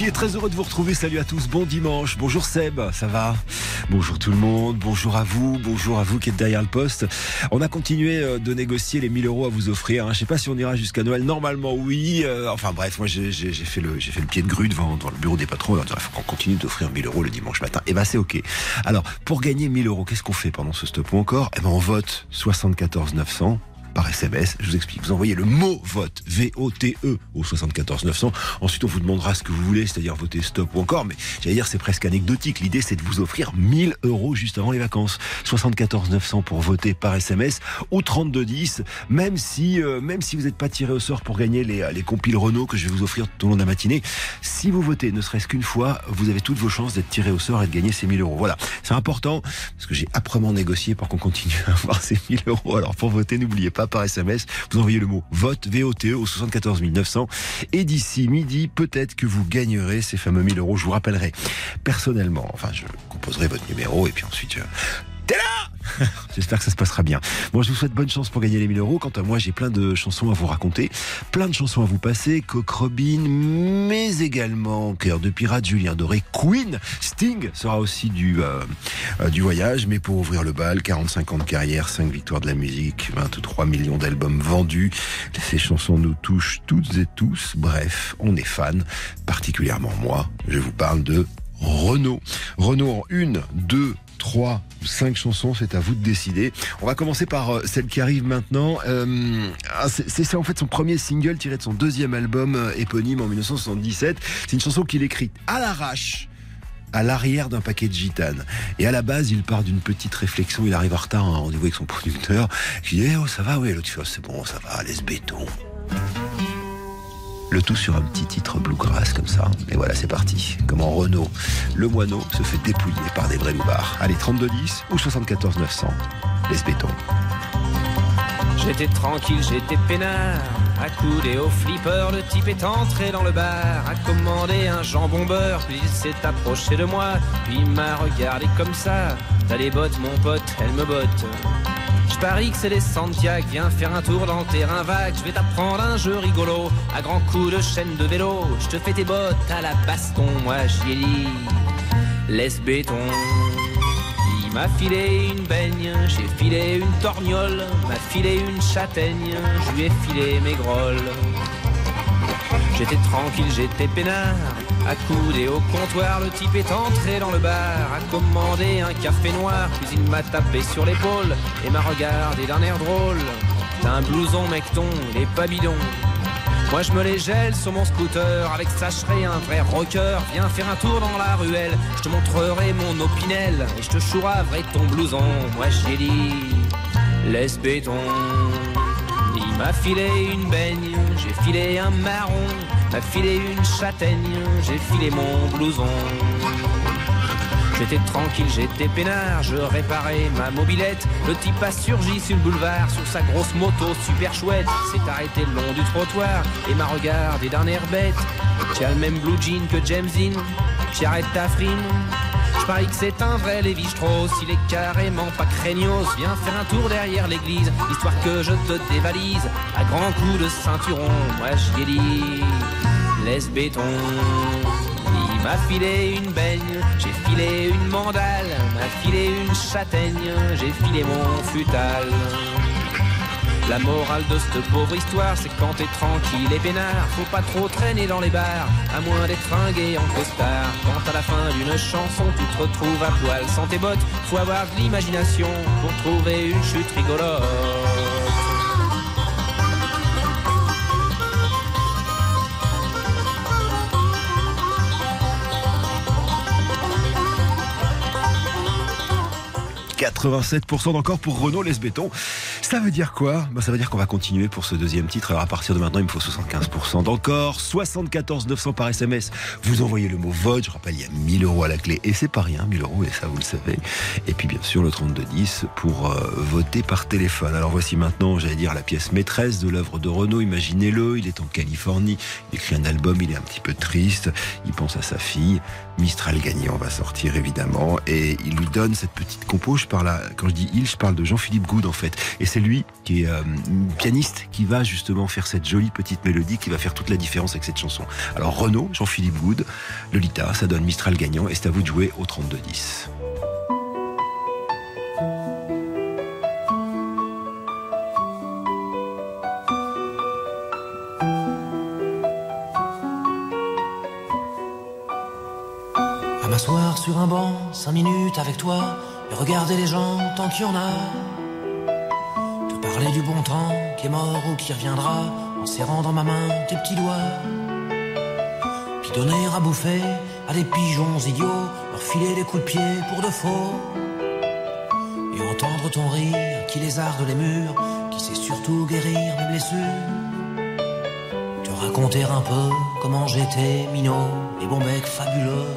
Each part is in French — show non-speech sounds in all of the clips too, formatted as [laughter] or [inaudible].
Qui est très heureux de vous retrouver. Salut à tous, bon dimanche. Bonjour Seb, ça va? Bonjour tout le monde, bonjour à vous, bonjour à vous qui êtes derrière le poste. On a continué euh, de négocier les 1000 euros à vous offrir. Hein. Je sais pas si on ira jusqu'à Noël. Normalement, oui. Euh, enfin bref, moi j'ai fait, le, fait le pied de grue devant, devant le bureau des patrons. Il faut qu'on continue d'offrir 1000 euros le dimanche matin. Et eh ben c'est ok. Alors, pour gagner 1000 euros, qu'est-ce qu'on fait pendant ce stop ou encore? Eh ben on vote 74 900 par SMS. Je vous explique. Vous envoyez le mot vote, V-O-T-E, au 74 900. Ensuite, on vous demandera ce que vous voulez, c'est-à-dire voter stop ou encore. Mais j'allais dire, c'est presque anecdotique. L'idée, c'est de vous offrir 1000 euros juste avant les vacances. 74 900 pour voter par SMS ou 32 10. Même si, euh, même si vous n'êtes pas tiré au sort pour gagner les, les compiles Renault que je vais vous offrir tout au long de la matinée, si vous votez ne serait-ce qu'une fois, vous avez toutes vos chances d'être tiré au sort et de gagner ces 1000 euros. Voilà. C'est important parce que j'ai âprement négocié pour qu'on continue [laughs] à avoir ces 1000 euros. Alors, pour voter, n'oubliez pas par SMS. Vous envoyez le mot vote, V-O-T-E, au 74 900. Et d'ici midi, peut-être que vous gagnerez ces fameux 1000 euros. Je vous rappellerai personnellement, enfin, je composerai votre numéro et puis ensuite, T'es là [laughs] J'espère que ça se passera bien. Moi, je vous souhaite bonne chance pour gagner les 1000 euros. Quant à moi, j'ai plein de chansons à vous raconter, plein de chansons à vous passer. Coq Robin, mais également Cœur de pirate, Julien Doré, Queen, Sting sera aussi du, euh, euh, du voyage. Mais pour ouvrir le bal, 45 ans de carrière, 5 victoires de la musique, 23 millions d'albums vendus. Ces chansons nous touchent toutes et tous. Bref, on est fan, particulièrement moi. Je vous parle de Renault. Renault en une, deux, trois ou cinq chansons, c'est à vous de décider. On va commencer par euh, celle qui arrive maintenant. Euh, ah, c'est en fait son premier single tiré de son deuxième album euh, éponyme en 1977. C'est une chanson qu'il écrit à l'arrache à l'arrière d'un paquet de gitanes. Et à la base, il part d'une petite réflexion. Il arrive en retard en rendez-vous avec son producteur. Il dit, eh, oh, ça va, oui. L'autre oh, c'est bon, ça va, laisse béton. Le tout sur un petit titre bluegrass comme ça. Et voilà, c'est parti. Comment Renault, le moineau, se fait dépouiller par des vrais loupards. Allez, 3210 ou 74 900. Laisse béton. J'étais tranquille, j'étais peinard. Accoudé au flipper, le type est entré dans le bar, a commandé un jambon beurre, puis il s'est approché de moi, puis il m'a regardé comme ça. T'as les bottes, mon pote, elle me botte. Je parie que c'est les Santiago, viens faire un tour dans le terrain vague, je vais t'apprendre un jeu rigolo, à grands coups de chaîne de vélo, je te fais tes bottes à la baston, moi j'y ai dit, laisse béton. Il m'a filé une baigne, j'ai filé une torgnole, m'a filé une châtaigne, je lui ai filé mes grolles. J'étais tranquille, j'étais peinard, accoudé au comptoir, le type est entré dans le bar, a commandé un café noir, puis il m'a tapé sur l'épaule et m'a regardé d'un air drôle. T'as un blouson mecton, il est pas bidon. Moi je me les gèle sur mon scooter avec sacherai un vrai rocker. Viens faire un tour dans la ruelle, je te montrerai mon opinel et je te chouraverai ton blouson. Moi j'ai dit, laisse béton. M'a filé une baigne, j'ai filé un marron, m'a filé une châtaigne, j'ai filé mon blouson. J'étais tranquille, j'étais peinard, je réparais ma mobilette. Le type a surgi sur le boulevard, sur sa grosse moto super chouette. S'est arrêté le long du trottoir et m'a regardé d'un air bête. Tu le même blue jean que James Dean, tu arrêtes ta frime. Je parie que c'est un vrai Lévi Strauss, il est carrément pas craignos. Viens faire un tour derrière l'église, histoire que je te dévalise. À grands coups de ceinturon, moi ai dit, laisse béton. Il m'a filé une baigne, j'ai filé une mandale, m'a filé une châtaigne, j'ai filé mon futal. La morale de cette pauvre histoire, c'est quand t'es tranquille et peinard, faut pas trop traîner dans les bars, à moins d'être fringué en costard. Quand à la fin d'une chanson, tu te retrouves à poil sans tes bottes, faut avoir de l'imagination pour trouver une chute rigolote. 87% d'encore pour Renault Les Béton. Ça veut dire quoi? Bah, Ça veut dire qu'on va continuer pour ce deuxième titre. Alors à partir de maintenant, il me faut 75% d'encore. 74 900 par SMS. Vous envoyez le mot vote. Je rappelle, il y a 1000 euros à la clé. Et c'est pas rien, 1000 euros, et ça vous le savez. Et puis bien sûr, le 3210 pour euh, voter par téléphone. Alors voici maintenant, j'allais dire, la pièce maîtresse de l'œuvre de Renault. Imaginez-le, il est en Californie. Il écrit un album, il est un petit peu triste. Il pense à sa fille. Mistral gagnant va sortir évidemment. Et il lui donne cette petite compo. Quand je dis il, je parle de Jean-Philippe Goud en fait. Et c'est lui qui est euh, pianiste qui va justement faire cette jolie petite mélodie qui va faire toute la différence avec cette chanson. Alors Renaud, Jean-Philippe Goud, Lolita, ça donne Mistral gagnant et c'est à vous de jouer au 32-10. À m'asseoir sur un banc, cinq minutes avec toi, et regarder les gens tant qu'il y en a Parler du bon temps qui est mort ou qui reviendra en serrant dans ma main tes petits doigts. Puis donner à bouffer à des pigeons idiots, leur filer des coups de pied pour de faux. Et entendre ton rire qui lézarde les murs, qui sait surtout guérir mes blessures. Te raconter un peu comment j'étais minot et bon bec fabuleux.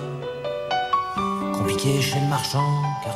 Compliqué chez le marchand,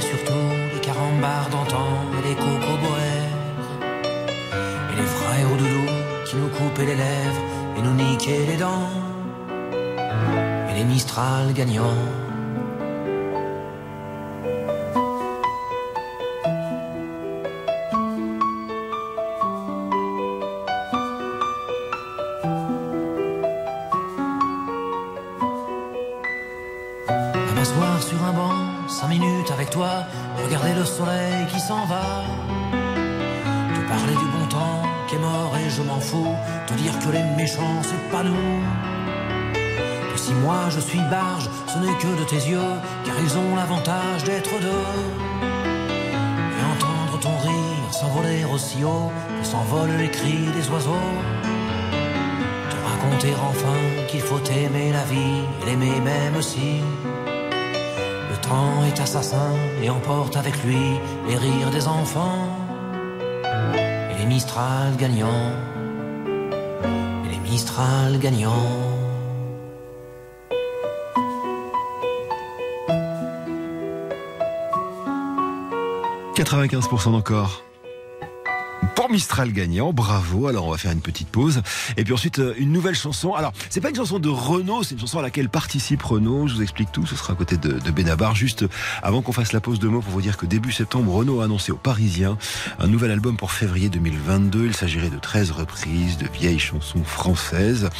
Surtout les carambars d'antan et les cocoboères. Et les frères au doudou qui nous coupaient les lèvres et nous niquaient les dents. Et les Mistral gagnants. Tes yeux, car ils ont l'avantage d'être deux. Et entendre ton rire s'envoler aussi haut que s'envolent les cris des oiseaux. Te raconter enfin qu'il faut aimer la vie, l'aimer même aussi. Le temps est assassin et emporte avec lui les rires des enfants. Et les Mistral gagnants. Et les Mistral gagnants. 95% d'encore Mistral gagnant. Bravo. Alors on va faire une petite pause et puis ensuite euh, une nouvelle chanson. Alors c'est pas une chanson de Renault, c'est une chanson à laquelle participe Renault. Je vous explique tout. Ce sera à côté de, Benabar. Juste avant qu'on fasse la pause de mots pour vous dire que début septembre, Renault a annoncé aux Parisiens un nouvel album pour février 2022. Il s'agirait de 13 reprises de vieilles chansons françaises.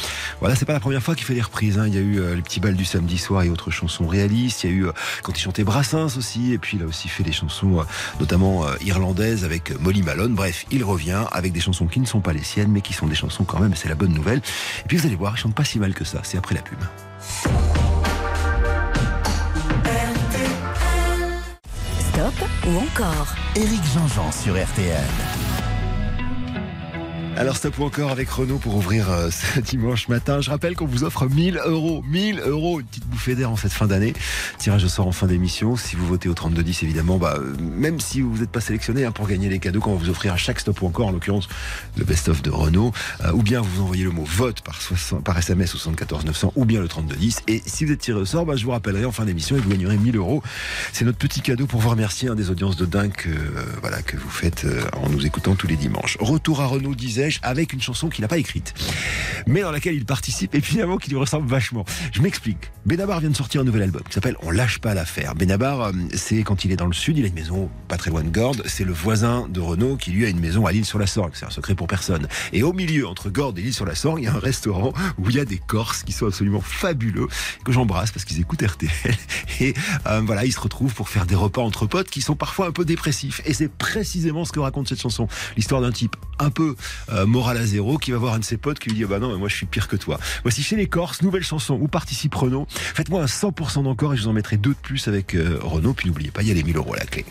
Voilà, c'est pas la première fois qu'il fait des reprises. Hein. Il y a eu euh, les petits bals du samedi soir et autres chansons réalistes. Il y a eu euh, quand il chantait Brassens aussi. Et puis il a aussi fait des chansons notamment irlandaises avec Molly Malone. Bref, il revient avec des chansons qui ne sont pas les siennes, mais qui sont des chansons quand même, c'est la bonne nouvelle. Et puis vous allez voir, il chante pas si mal que ça, c'est après la pub. Stop ou encore Éric Jean-Jean sur RTL. Alors stop ou encore avec Renault pour ouvrir euh, [laughs] ce dimanche matin. Je rappelle qu'on vous offre 1000 euros, 1000 euros, une petite bouffée d'air en cette fin d'année. Tirage au sort en fin d'émission. Si vous votez au 3210 évidemment, bah, euh, même si vous n'êtes pas sélectionné hein, pour gagner les cadeaux qu'on va vous offrir à chaque stop ou encore, en l'occurrence le best-of de Renault, euh, ou bien vous envoyez le mot vote par, 60, par SMS au 74 900 ou bien le 3210. Et si vous êtes tiré au sort, bah, je vous rappellerai en fin d'émission et vous gagnerez 1000 euros. C'est notre petit cadeau pour vous remercier hein, des audiences de dingue que, voilà, que vous faites en nous écoutant tous les dimanches. Retour à Renault disait Avec une chanson qu'il n'a pas écrite, mais dans laquelle il participe et finalement qui lui ressemble vachement. Je m'explique. Benabar vient de sortir un nouvel album qui s'appelle On lâche pas l'affaire. Benabar, euh, c'est quand il est dans le sud, il a une maison pas très loin de Gordes. C'est le voisin de Renault qui lui a une maison à l'île sur la Sorgue. C'est un secret pour personne. Et au milieu, entre Gordes et l'île sur la Sorgue, il y a un restaurant où il y a des Corses qui sont absolument fabuleux, que j'embrasse parce qu'ils écoutent RTL. [laughs] Et euh, voilà, ils se retrouvent pour faire des repas entre potes qui sont parfois un peu dépressifs. Et c'est précisément ce que raconte cette chanson. L'histoire d'un type un peu euh, moral à zéro qui va voir un de ses potes qui lui dit ah bah non, mais moi je suis pire que toi. Voici chez les Corses, nouvelle chanson où participe Renault. Faites-moi un 100% d'encore et je vous en mettrai deux de plus avec euh, Renault. Puis n'oubliez pas, il y a les 1000 euros à la clé.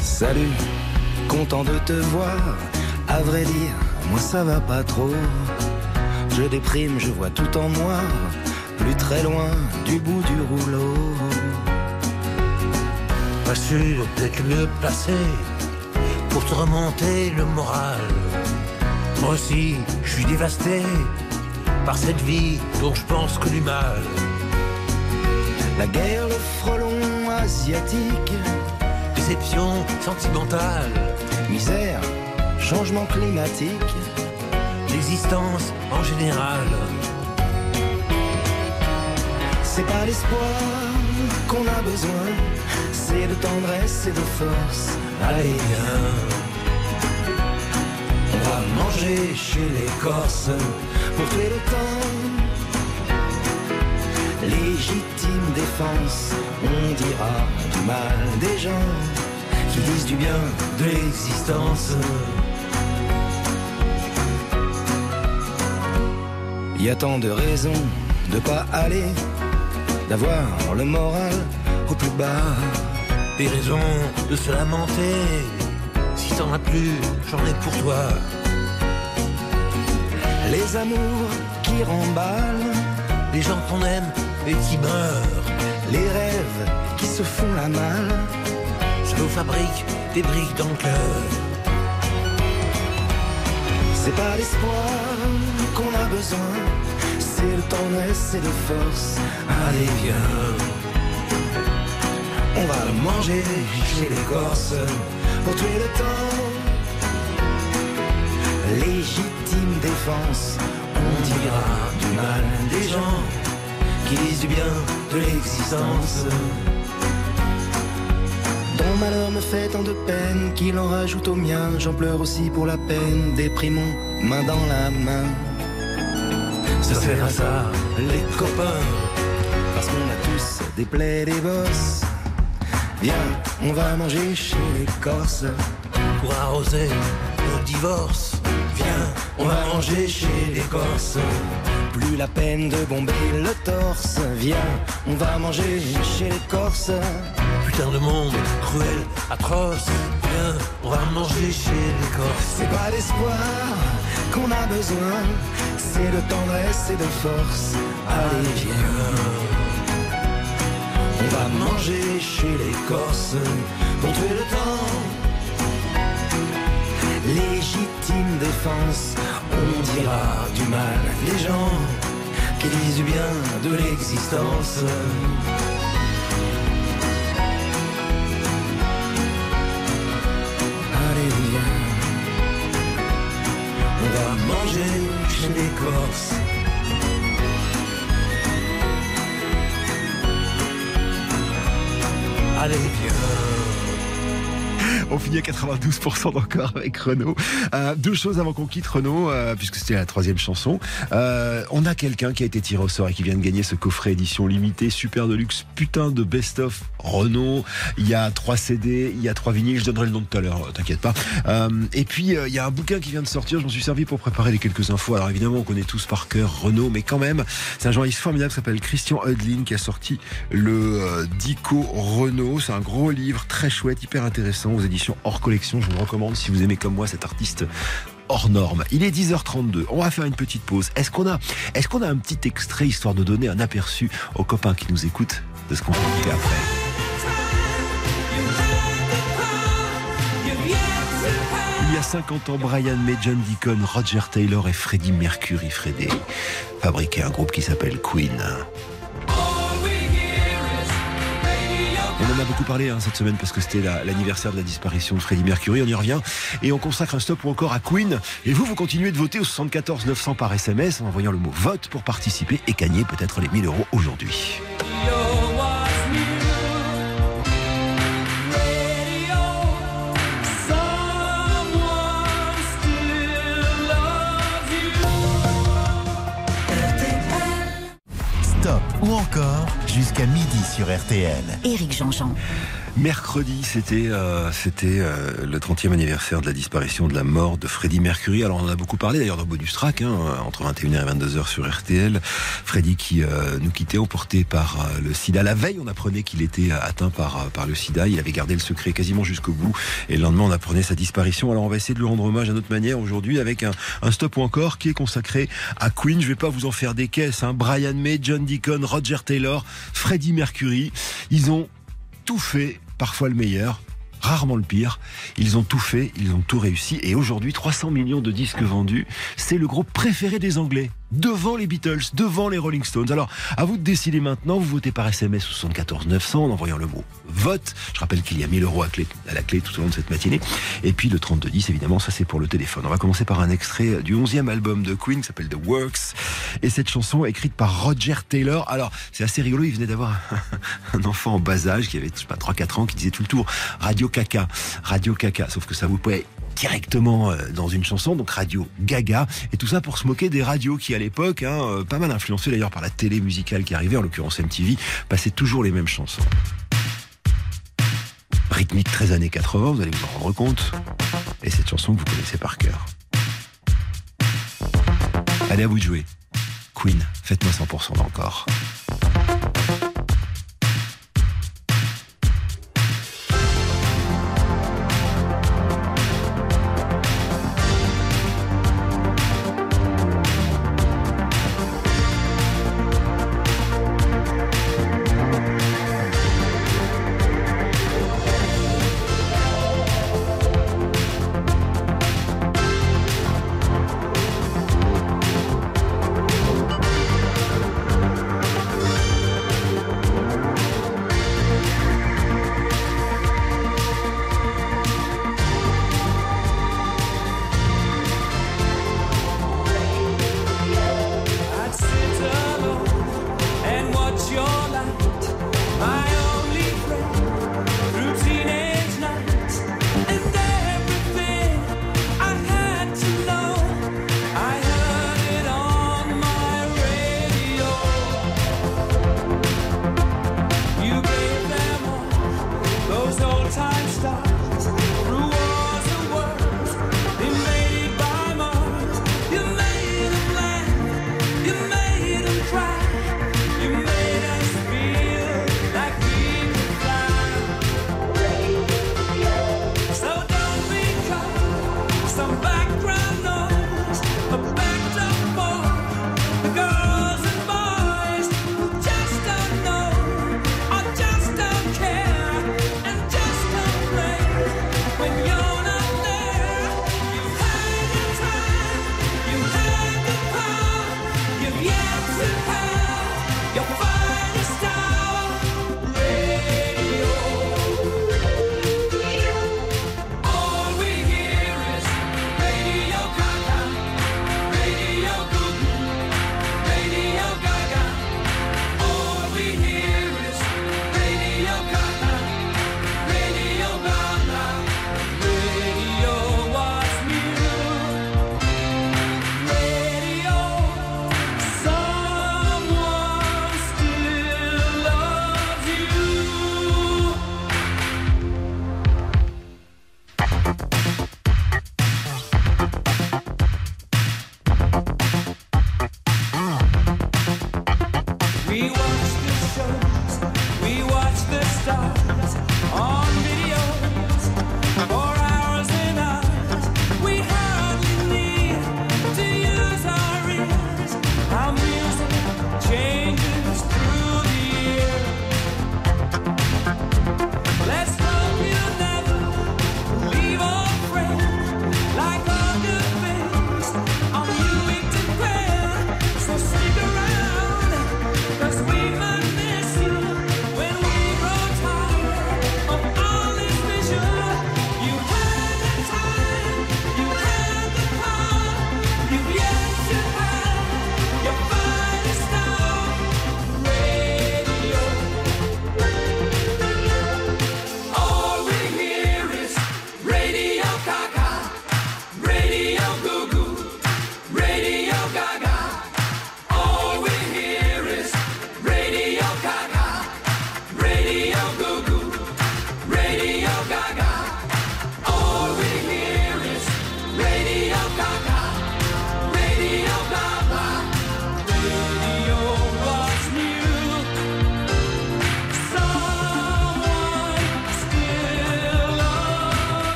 Salut, content de te voir. À vrai dire, moi ça va pas trop. Je déprime, je vois tout en noir, plus très loin du bout du rouleau. Pas sûr d'être mieux placé pour te remonter le moral. Moi aussi, je suis dévasté par cette vie dont je pense que du mal. La guerre, le frelon asiatique, Déception sentimentale, misère, changement climatique. L'existence en général. C'est pas l'espoir qu'on a besoin, c'est de tendresse et de force. Allez. On va manger chez les Corses pour tuer le temps. Légitime défense, on dira du mal des gens qui disent du bien de l'existence. Il y a tant de raisons de pas aller, d'avoir le moral au plus bas. Des raisons de se lamenter. Si t'en as plus, j'en ai pour toi. Les amours qui remballent, Les gens qu'on aime et qui meurent. les rêves qui se font la malle. Ça nous fabrique des briques dans le cœur. C'est pas l'espoir c'est de tendresse et de force. Allez, viens. On va le manger chez les Corses. pour tuer le temps. Légitime défense, On dira du mal des gens qui disent du bien de l'existence. Ton malheur me fait tant de peine qu'il en rajoute au mien. J'en pleure aussi pour la peine, déprimons, main dans la main. Ça sert à ça, les copains. Parce qu'on a tous des plaies, des bosses. Viens, on va manger chez les Corses. pour arroser nos divorces. Viens, on va manger chez les Corses. Plus la peine de bomber le torse. Viens, on va manger chez les Corses. Putain de monde cruel, atroce. Viens, on va manger chez les Corses. C'est pas l'espoir qu'on a besoin, c'est de tendresse et de force. Allez, viens. On va manger chez les Corses pour tuer le temps. Légitime défense, On dira du mal des gens qui disent bien de l'existence. Manger chez les Corses. Allez, viens. On finit à 92% d'encore avec Renault. Euh, deux choses avant qu'on quitte Renault, euh, puisque c'était la troisième chanson. Euh, on a quelqu'un qui a été tiré au sort et qui vient de gagner ce coffret édition limitée, super de luxe, putain de best-of Renault. Il y a trois CD, il y a trois vinyles, je donnerai le nom tout à l'heure, t'inquiète pas. Euh, et puis euh, il y a un bouquin qui vient de sortir, je m'en suis servi pour préparer les quelques infos. Alors évidemment, on connaît tous par cœur Renault, mais quand même, c'est un journaliste formidable qui s'appelle Christian Hudlin qui a sorti le euh, Dico Renault. C'est un gros livre très chouette, hyper intéressant hors collection. Je vous recommande si vous aimez comme moi cet artiste hors norme. Il est 10h32. On va faire une petite pause. Est-ce qu'on a, est-ce qu'on a un petit extrait histoire de donner un aperçu aux copains qui nous écoutent de ce qu'on écouter après? il y a 50 ans, Brian May, John Deacon, Roger Taylor et Freddie Mercury. Freddie fabriquaient un groupe qui s'appelle Queen. On en a beaucoup parlé hein, cette semaine parce que c'était l'anniversaire de la disparition de Freddie Mercury. On y revient et on consacre un stop ou encore à Queen. Et vous, vous continuez de voter au 74 900 par SMS en envoyant le mot vote pour participer et gagner peut-être les 1000 euros aujourd'hui. Encore jusqu'à midi sur RTL. Éric Jean-Jean. Mercredi, c'était euh, euh, le 30e anniversaire de la disparition, de la mort de Freddie Mercury. Alors on en a beaucoup parlé d'ailleurs dans Bonus Track, hein, entre 21h et 22h sur RTL. Freddie qui euh, nous quittait, emporté par le sida. La veille, on apprenait qu'il était atteint par, par le sida. Il avait gardé le secret quasiment jusqu'au bout. Et le lendemain, on apprenait sa disparition. Alors on va essayer de lui rendre hommage à notre manière aujourd'hui avec un, un stop ou encore qui est consacré à Queen. Je vais pas vous en faire des caisses. Hein. Brian May, John Deacon, Roger Taylor, Freddie Mercury. Ils ont tout fait parfois le meilleur, rarement le pire. Ils ont tout fait, ils ont tout réussi. Et aujourd'hui, 300 millions de disques vendus, c'est le groupe préféré des Anglais devant les Beatles, devant les Rolling Stones. Alors, à vous de décider maintenant. Vous votez par SMS 74 900 en envoyant le mot vote. Je rappelle qu'il y a 1000 euros à, la clé tout au long de cette matinée. Et puis le 3210, évidemment, ça c'est pour le téléphone. On va commencer par un extrait du 11e album de Queen qui s'appelle The Works. Et cette chanson écrite par Roger Taylor. Alors, c'est assez rigolo. Il venait d'avoir [laughs] un enfant en bas âge qui avait, je sais pas, 3-4 ans qui disait tout le tour Radio Caca. Radio Caca. Sauf que ça vous pouvait directement euh, dans une chanson, donc Radio Gaga, et tout ça pour se moquer des radios qui à l'époque, hein, euh, pas mal influencées d'ailleurs par la télé musicale qui arrivait, en l'occurrence MTV, passaient toujours les mêmes chansons. Rythmique 13 années 80, vous allez vous en rendre compte. Et cette chanson que vous connaissez par cœur. Allez à vous de jouer. Queen, faites-moi 100% d'encore.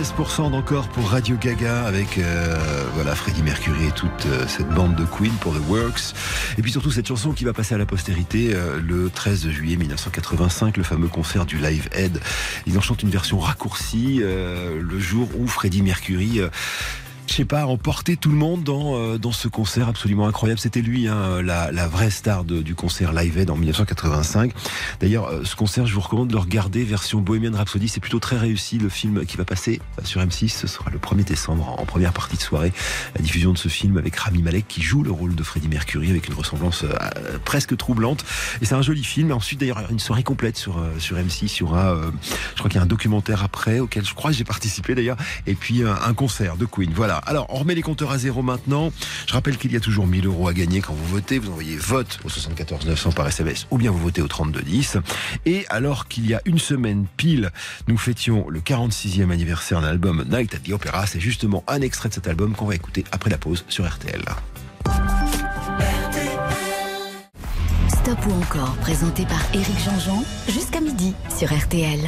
16% d'encore pour Radio Gaga avec euh, voilà Freddie Mercury et toute euh, cette bande de Queen pour The Works. Et puis surtout cette chanson qui va passer à la postérité euh, le 13 juillet 1985, le fameux concert du Live Aid. Ils en chantent une version raccourcie le jour où Freddie Mercury je sais pas, emporter tout le monde dans, euh, dans ce concert absolument incroyable. C'était lui, hein, la, la, vraie star du concert Live Aid en 1985. D'ailleurs, euh, ce concert, je vous recommande de le regarder, version Bohemian Rhapsody. C'est plutôt très réussi. Le film qui va passer sur M6, ce sera le 1er décembre, en première partie de soirée. La diffusion de ce film avec Rami Malek qui joue le rôle de Freddie Mercury avec une ressemblance euh, presque troublante. Et c'est un joli film. Ensuite, d'ailleurs, une soirée complète sur, sur M6. Il y aura, je crois qu'il y a un documentaire après auquel je crois que j'ai participé d'ailleurs. Et puis un concert de Queen. Voilà. Alors, on remet les compteurs à zéro maintenant. Je rappelle qu'il y a toujours 1000 euros à gagner quand vous votez. Vous envoyez vote au 74 900 par SMS ou bien vous votez au 32 10. Et alors qu'il y a une semaine pile, nous fêtions le 46e anniversaire d'un album Night at the Opera, c'est justement un extrait de cet album qu'on va écouter après la pause sur RTL. Stop ou encore, présenté par Éric Jean-Jean, jusqu'à midi sur RTL.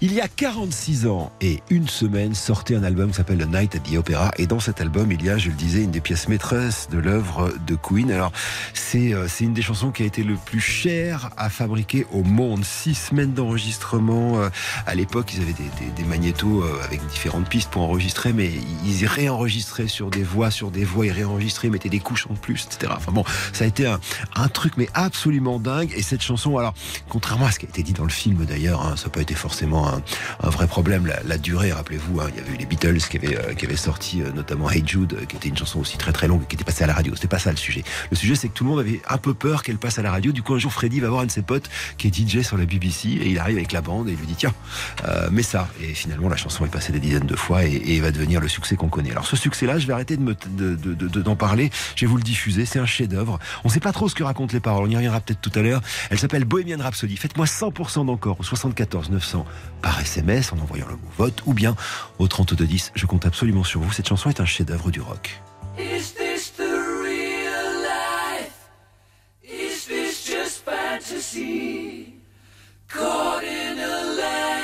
Il y a 46 ans et une semaine sortait un album qui s'appelle The Night at the Opera. Et dans cet album, il y a, je le disais, une des pièces maîtresses de l'œuvre de Queen. Alors, c'est euh, une des chansons qui a été le plus cher à fabriquer au monde. Six semaines d'enregistrement. Euh, à l'époque, ils avaient des, des, des magnétos euh, avec différentes pistes pour enregistrer, mais ils réenregistraient sur des voix, sur des voix, ils réenregistraient, mettaient des couches en plus, etc. Enfin bon, ça a été un, un truc, mais absolument dingue. Et cette chanson, alors, contrairement à ce qui a été dit dans le film d'ailleurs, hein, ça n'a pas été forcément un, vrai problème. La, durée, rappelez-vous, hein, il y avait eu les Beatles qui avaient, euh, sorti euh, notamment Hey Jude, qui était une chanson aussi très très longue, qui était passée à la radio. C'était pas ça le sujet. Le sujet, c'est que tout le monde avait un peu peur qu'elle passe à la radio. Du coup, un jour, Freddy va voir un de ses potes qui est DJ sur la BBC et il arrive avec la bande et il lui dit tiens, euh, mets ça. Et finalement, la chanson est passée des dizaines de fois et, et va devenir le succès qu'on connaît. Alors, ce succès-là, je vais arrêter de me, d'en de, de, parler. Je vais vous le diffuser. C'est un chef-d'œuvre. On sait pas trop ce que racontent les paroles. On y reviendra peut-être tout à l'heure. Elle s'appelle Bohemian Rhapsody. Faites-moi 100% d'encore au 74 900 par SMS en envoyant le mot vote ou bien au 32 10. Je compte absolument sur vous. Cette chanson est un chef-d'œuvre du rock. Is this the real life? Is this just fantasy? Caught in a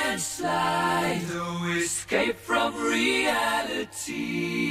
landslide, no escape from reality.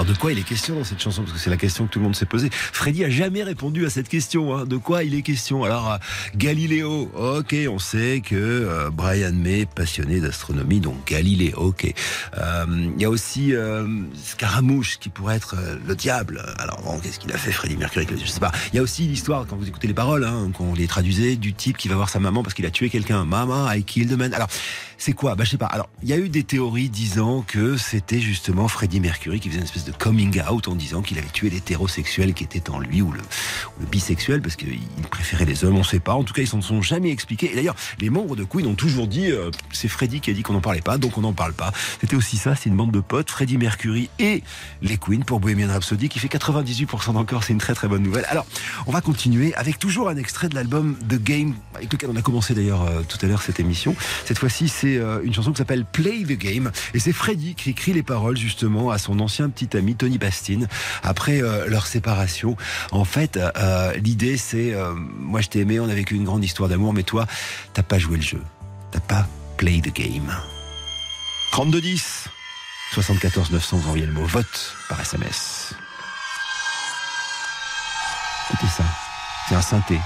Alors de quoi il est question dans cette chanson? Parce que c'est la question que tout le monde s'est posée. Freddy a jamais répondu à cette question. hein. De quoi il est question? Alors euh, Galiléo, ok, on sait que euh, Brian May, passionné d'astronomie, donc Galilée, ok. Euh, Il y a aussi euh, Scaramouche qui pourrait être euh, le diable. Alors bon, qu'est-ce qu'il a fait Freddy Mercury? Je sais pas. Il y a aussi l'histoire quand vous écoutez les paroles, hein, qu'on les traduisait, du type qui va voir sa maman parce qu'il a tué quelqu'un. Maman, I killed a man. Alors c'est quoi? Bah je sais pas. Alors il y a eu des théories disant que c'était justement Freddie Mercury qui faisait une espèce de coming out en disant qu'il avait tué l'hétérosexuel qui était en lui ou le, bisexuel parce qu'il préférait les hommes. On sait pas. En tout cas ils s'en sont jamais expliqués. Et d'ailleurs les membres de Queen ont toujours dit euh, c'est Freddie qui a dit qu'on n'en parlait pas donc on n'en parle pas. C'était aussi ça. C'est une bande de potes. Freddie Mercury et les Queen pour Bohemian Rhapsody qui fait 98% d'encore. C'est une très très bonne nouvelle. Alors on va continuer avec toujours un extrait de l'album The Game avec lequel on a commencé d'ailleurs euh, tout à l'heure cette émission. Cette fois-ci c'est euh, une chanson qui s'appelle Play the Game et c'est Freddie qui écrit les paroles justement à son ancien petit ami Tony Bastin après euh, leur séparation. En fait, euh, l'idée c'est euh, moi je t'ai aimé, on a vécu une grande histoire d'amour, mais toi t'as pas joué le jeu, t'as pas play the game. 3210 74 900 vous envoyez le mot vote par SMS. Écoutez ça, c'est un synthé.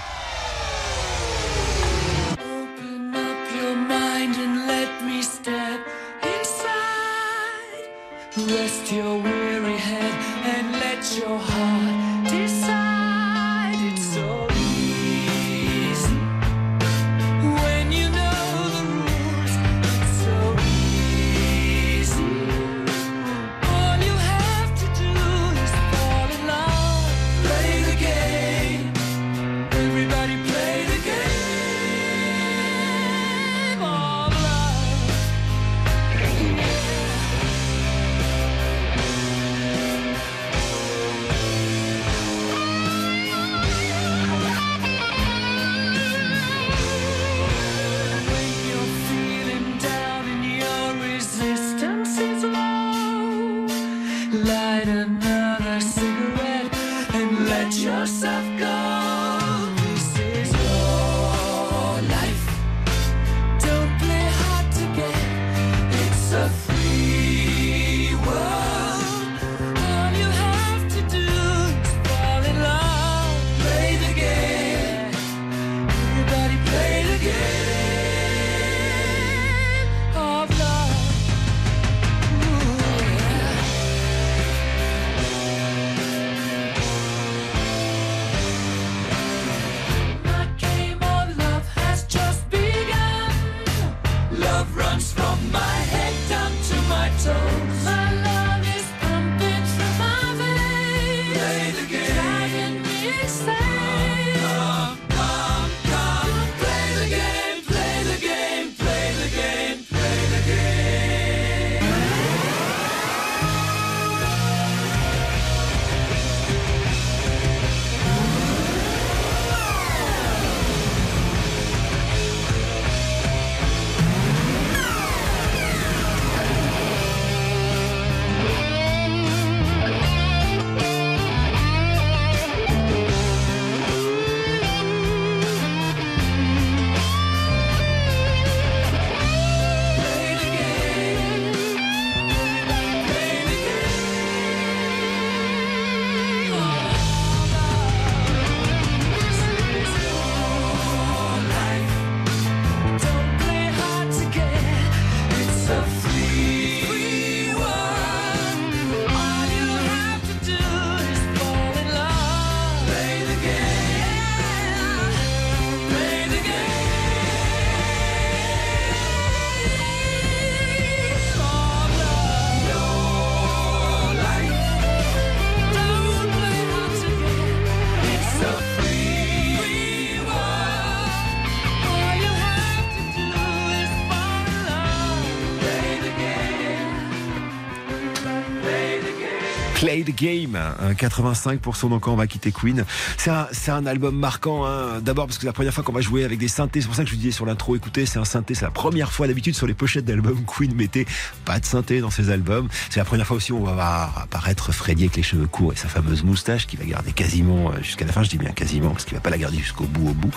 Game, hein, 85% d'encore on va quitter Queen. C'est un, un album marquant, hein. d'abord parce que c'est la première fois qu'on va jouer avec des synthés, c'est pour ça que je vous disais sur l'intro, écoutez, c'est un synthé, c'est la première fois d'habitude sur les pochettes d'albums Queen mettait pas de synthé dans ses albums. C'est la première fois aussi où on va voir apparaître Freddy avec les cheveux courts et sa fameuse moustache qui va garder quasiment euh, jusqu'à la fin, je dis bien quasiment parce qu'il va pas la garder jusqu'au bout au bout.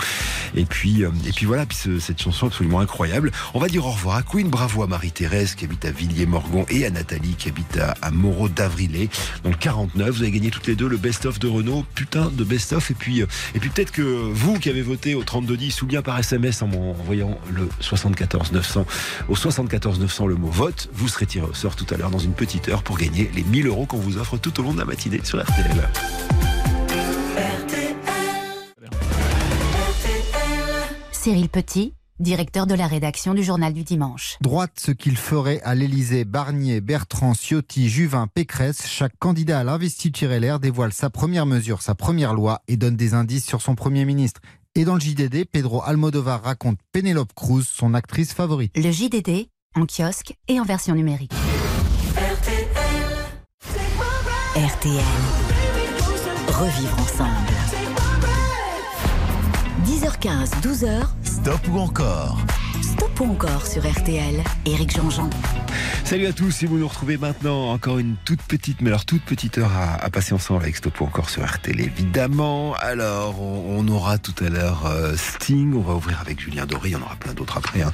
Et puis, euh, et puis voilà, puis ce- cette chanson absolument incroyable. On va dire au revoir à Queen, bravo à Marie-Thérèse qui habite à Villiers-Morgon et à Nathalie qui habite à, à Moreau d'Avrilé 49. Vous avez gagné toutes les deux le best-of de Renault, putain de best-of. Et puis, euh, et puis peut-être que vous qui avez voté au 3210 ou bien par SMS en m'envoyant le 74 900 au 74 900 le mot vote, vous serez tiré au sort tout à l'heure dans une petite heure pour gagner les 1000 euros qu'on vous offre tout au long de la matinée sur RTL. Cyril Petit, directeur de la rédaction du Journal du Dimanche. Droite ce qu'il ferait à l'Élysée, Barnier, Bertrand, Ciotti, Juvin, Pécresse, chaque candidat à l'investiture LR dévoile sa première mesure, sa première loi et donne des indices sur son Premier ministre. Et dans le JDD, Pedro Almodovar raconte Pénélope Cruz, son actrice favorite. Le JDD, en kiosque et en version numérique. RTL. Revivre ensemble. 10h15, 12h, Stop ou encore stop ou encore sur RTL. Éric Jean-Jean. Salut à tous, si vous nous retrouvez maintenant, encore une toute petite, mais alors toute petite heure à, passer ensemble avec Stop ou encore sur RTL, évidemment. Alors, on, aura tout à l'heure euh, Sting, on va ouvrir avec Julien Doré, il y en aura plein d'autres après. hein.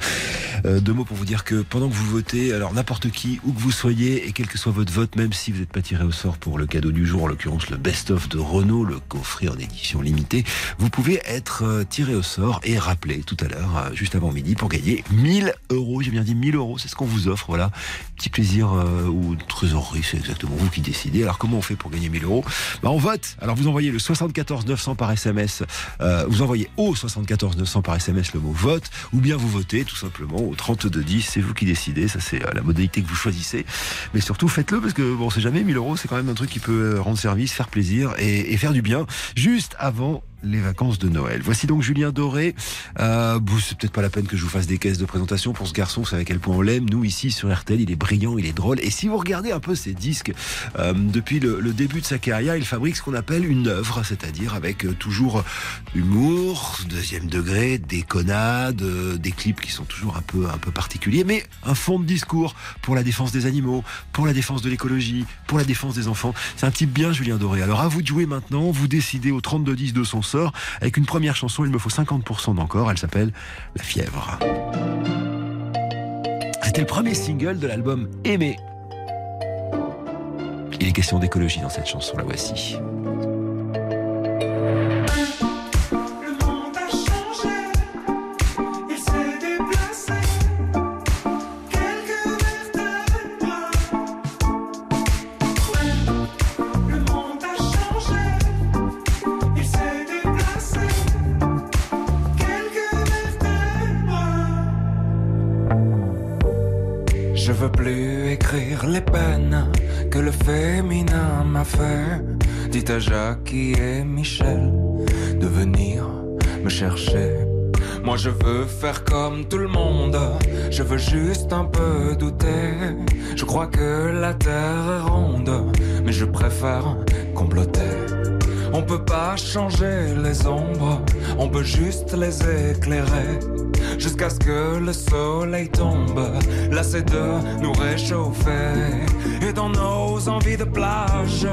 Euh, deux mots pour vous dire que pendant que vous votez, alors n'importe qui, où que vous soyez, et quel que soit votre vote, même si vous n'êtes pas tiré au sort pour le cadeau du jour, en l'occurrence le best-of de Renault, le coffret en édition limitée, vous pouvez être euh, tiré au sort et rappelé tout à l'heure, juste avant midi, pour gagner 1000 euros. J'ai bien dit 1000 euros, c'est ce qu'on vous offre, voilà. Petit plaisir euh, ou trésorerie, c'est exactement vous qui décidez. Alors comment on fait pour gagner 1000 euros bah, On vote. Alors vous envoyez le 74 900 par SMS, euh, vous envoyez au 74 900 par SMS le mot vote, ou bien vous votez tout simplement au 32 10, c'est vous qui décidez, ça c'est euh, la modalité que vous choisissez. Mais surtout faites-le parce que bon, c'est jamais 1000 euros, c'est quand même un truc qui peut euh, rendre service, faire plaisir et faire du bien juste avant les vacances de Noël. Voici donc Julien Doré. Euh, c'est peut-être pas la peine que je vous fasse des caisses de présentation pour ce garçon. Vous savez à quel point on l'aime. Nous ici sur RTL, il est brillant, il est drôle. Et si vous regardez un peu ses disques, euh, depuis le, le début de sa carrière, il fabrique ce qu'on appelle une œuvre, c'est-à-dire avec euh, toujours humour, deuxième degré, déconnade, euh, des clips qui sont toujours un peu un peu particuliers, mais un fond de discours pour la défense des animaux, pour la défense de l'écologie, pour la défense des enfants. C'est un type bien, Julien Doré. Alors à vous de jouer maintenant. Vous décidez au 32 10 de son avec une première chanson. Il me faut 50% d'encore. Elle s'appelle La fièvre. C'était le premier single de l'album Aimé. Il est question d'écologie dans cette chanson. La voici. Les peines que le féminin m'a fait. Dites à Jackie et Michel de venir me chercher. Moi je veux faire comme tout le monde, je veux juste un peu douter. Je crois que la terre est ronde, mais je préfère comploter. On peut pas changer les ombres, on peut juste les éclairer. Jusqu'à ce que le soleil tombe, lassé de nous réchauffer. Et dans nos envies de plage,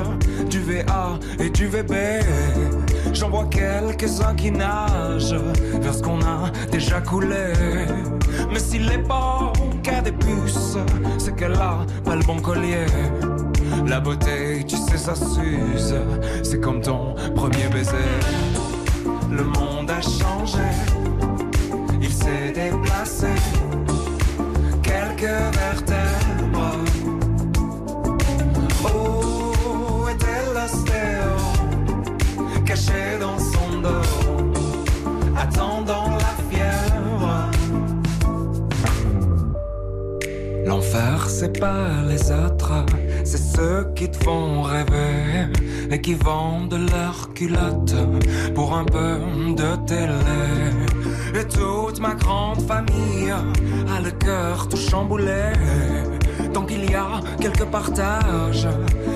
du VA et du VB, j'en vois quelques-uns qui nagent vers ce qu'on a déjà coulé. Mais est pas qu'à des puces, c'est qu'elle a pas le bon collier. La beauté, tu sais, ça s'use. C'est comme ton premier baiser. Le monde a changé. Il s'est déplacé. Quelques vertèbres. Où était l'ostéo Caché dans son dos. Attendant la fièvre? L'enfer, c'est pas les autres, c'est ceux qui te font rêver et qui vendent leurs culottes pour un peu de télé. Et toute ma grande famille a le cœur tout chamboulé. tant qu'il y a quelques partages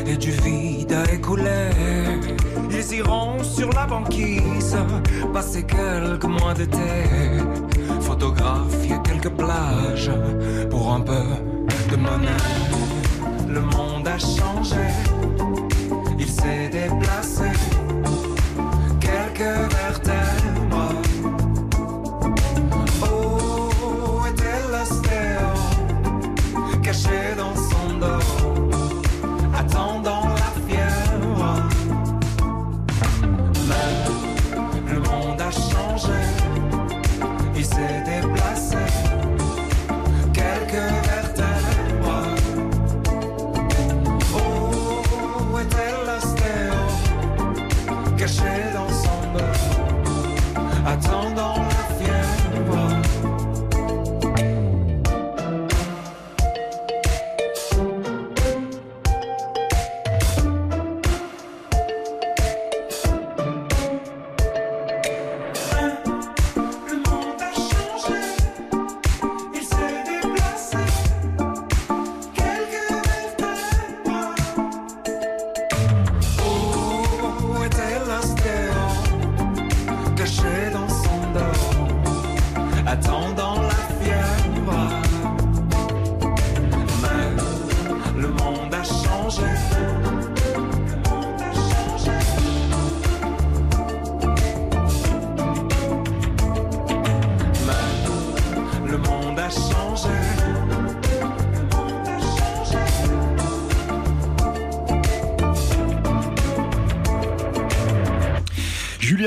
et du vide à écouler. Ils iront sur la banquise, passer quelques mois d'été, photographier quelques plages pour un peu de monnaie. Le monde a changé, il s'est déplacé, quelques vertèbres.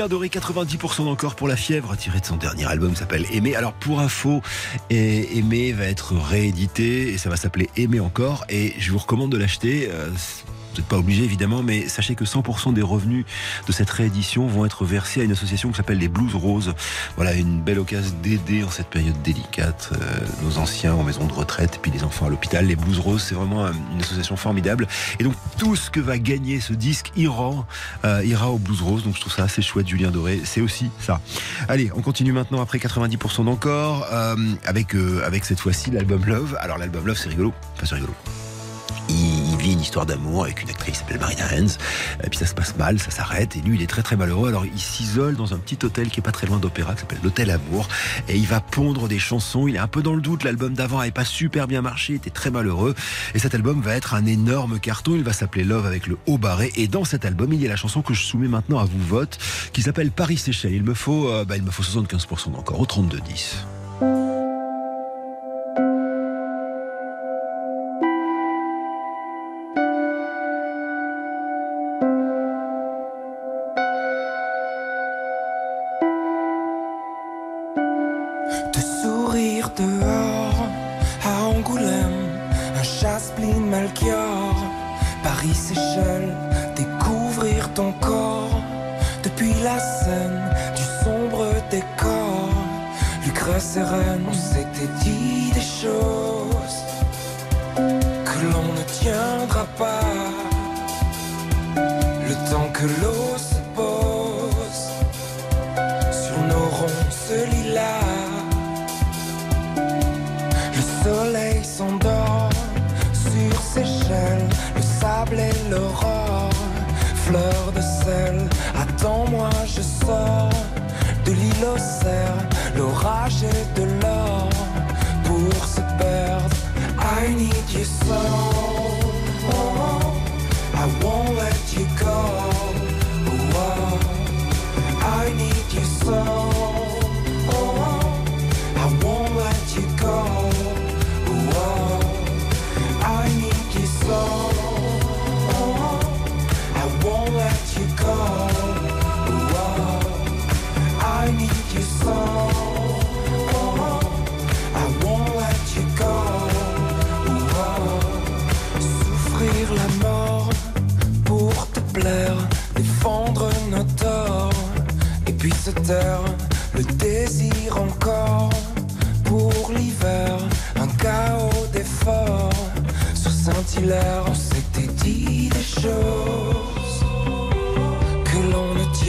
Doré, 90% d'encore pour la fièvre, tiré de son dernier album, s'appelle Aimer. Alors pour info, Aimer va être réédité et ça va s'appeler Aimer encore. Et je vous recommande de l'acheter. N'êtes pas obligé évidemment, mais sachez que 100% des revenus de cette réédition vont être versés à une association qui s'appelle les Blues Roses. Voilà une belle occasion d'aider en cette période délicate euh, nos anciens en maison de retraite et puis les enfants à l'hôpital. Les Blues Roses, c'est vraiment euh, une association formidable. Et donc tout ce que va gagner ce disque ira, euh, ira au Blues Rose. Donc je trouve ça assez chouette, Julien Doré. C'est aussi ça. Allez, on continue maintenant après 90% d'encore euh, avec avec cette fois-ci l'album Love. Alors l'album Love, c'est rigolo, pas c'est rigolo. Une histoire d'amour avec une actrice qui s'appelle Marina Hens. Et puis ça se passe mal, ça s'arrête. Et lui, il est très très malheureux. Alors il s'isole dans un petit hôtel qui est pas très loin d'Opéra, qui s'appelle l'Hôtel Amour. Et il va pondre des chansons. Il est un peu dans le doute. L'album d'avant avait pas super bien marché. Il était très malheureux. Et cet album va être un énorme carton. Il va s'appeler Love avec le haut barré. Et dans cet album, il y a la chanson que je soumets maintenant à vous vote, qui s'appelle Paris Seychelles. Il me faut, euh, bah, il me faut 75% d'encore au 32-10.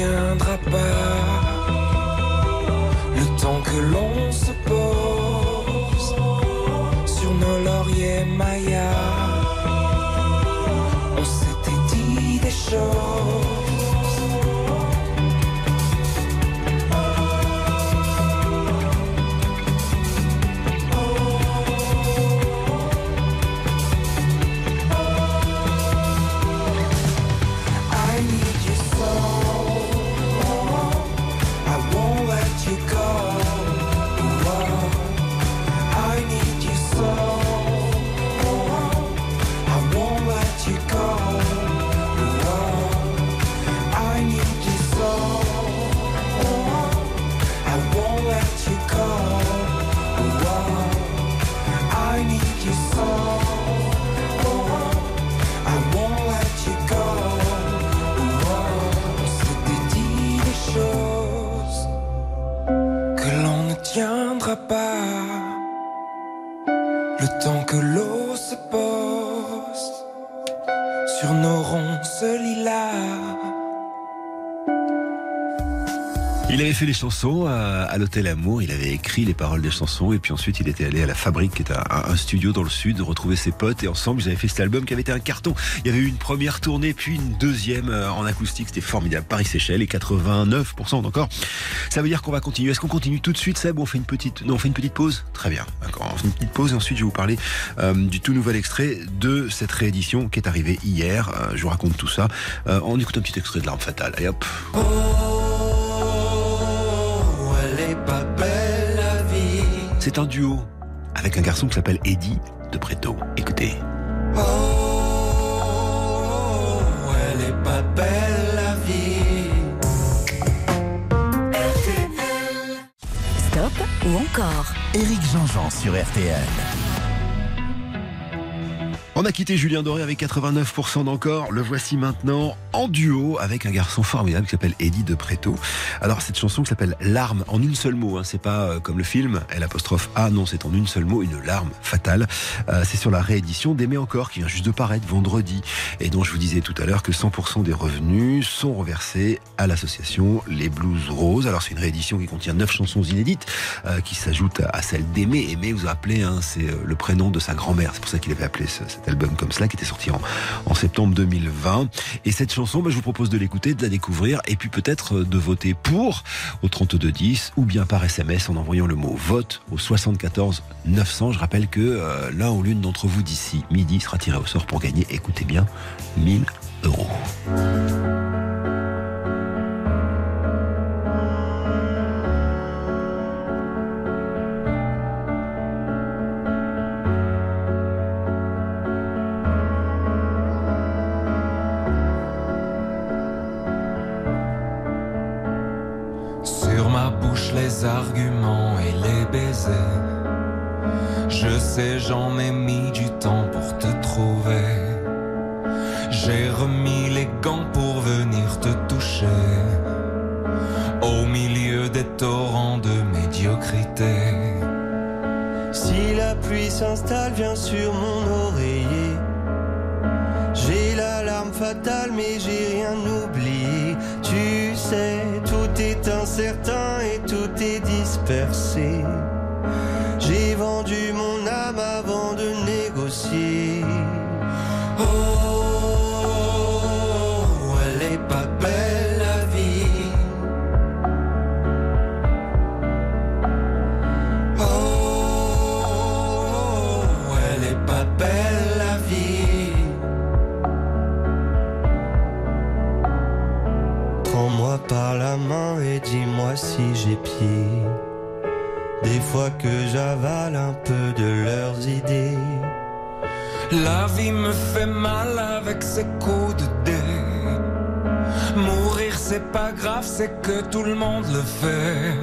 Tiendra pas. Le temps que l'on se pose sur nos lauriers Maya. On s'était dit des choses. Il avait fait les chansons à, à l'Hôtel Amour, il avait écrit les paroles des chansons et puis ensuite il était allé à la Fabrique, qui est un, un studio dans le sud, retrouver ses potes et ensemble ils avaient fait cet album qui avait été un carton. Il y avait eu une première tournée puis une deuxième euh, en acoustique, c'était formidable. Paris-Séchelles et 89% encore. Ça veut dire qu'on va continuer. Est-ce qu'on continue tout de suite Seb on fait une petite Non, on fait une petite pause? Très bien, d'accord. On fait une petite pause et ensuite je vais vous parler euh, du tout nouvel extrait de cette réédition qui est arrivée hier. Euh, je vous raconte tout ça. Euh, on écoute un petit extrait de L'arme fatale. Allez hop Oh, C'est un duo avec un garçon qui s'appelle Eddie de Preto. Écoutez. Oh, elle est pas belle la vie. Stop ou encore? Éric Jean-Jean sur RTL. On a quitté Julien Doré avec 89% d'encore. Le voici maintenant en duo avec un garçon formidable qui s'appelle Eddie de Preto. Alors cette chanson qui s'appelle Larme en une seule mot. Hein. C'est pas euh, comme le film L apostrophe A. Non, c'est en une seule mot, une larme fatale. Euh, c'est sur la réédition d'Aimer encore qui vient juste de paraître vendredi et dont je vous disais tout à l'heure que 100% des revenus sont reversés à l'association Les Blues Roses. Alors c'est une réédition qui contient neuf chansons inédites euh, qui s'ajoutent à celle d'Aimer. Aimer, vous rappelez, hein, c'est le prénom de sa grand-mère. C'est pour ça qu'il avait appelé ce- cet album comme cela, qui était sorti en, en septembre 2020. Et cette chanson, bah, je vous propose de l'écouter, de la découvrir, et puis peut-être euh, de voter pour au 3210 ou bien par SMS en envoyant le mot vote au 74 900. Je rappelle que euh, l'un ou l'une d'entre vous d'ici midi sera tiré au sort pour gagner, écoutez bien, 1000 euros. Je sais, j'en ai mis du temps pour te trouver. J'ai remis les gants pour venir te toucher. Au milieu des torrents de médiocrité. Si la pluie s'installe, viens sur mon oreiller. J'ai l'alarme fatale, mais j'ai rien oublié. Tu sais, tout est incertain et tout est dispersé. Avant de négocier. Oh, elle est pas belle la vie. Oh, elle est pas belle la vie. Prends-moi par la main et dis-moi si j'ai pied. Fois que j'avale un peu de leurs idées. La vie me fait mal avec ses coups de dé. Mourir c'est pas grave, c'est que tout le monde le fait.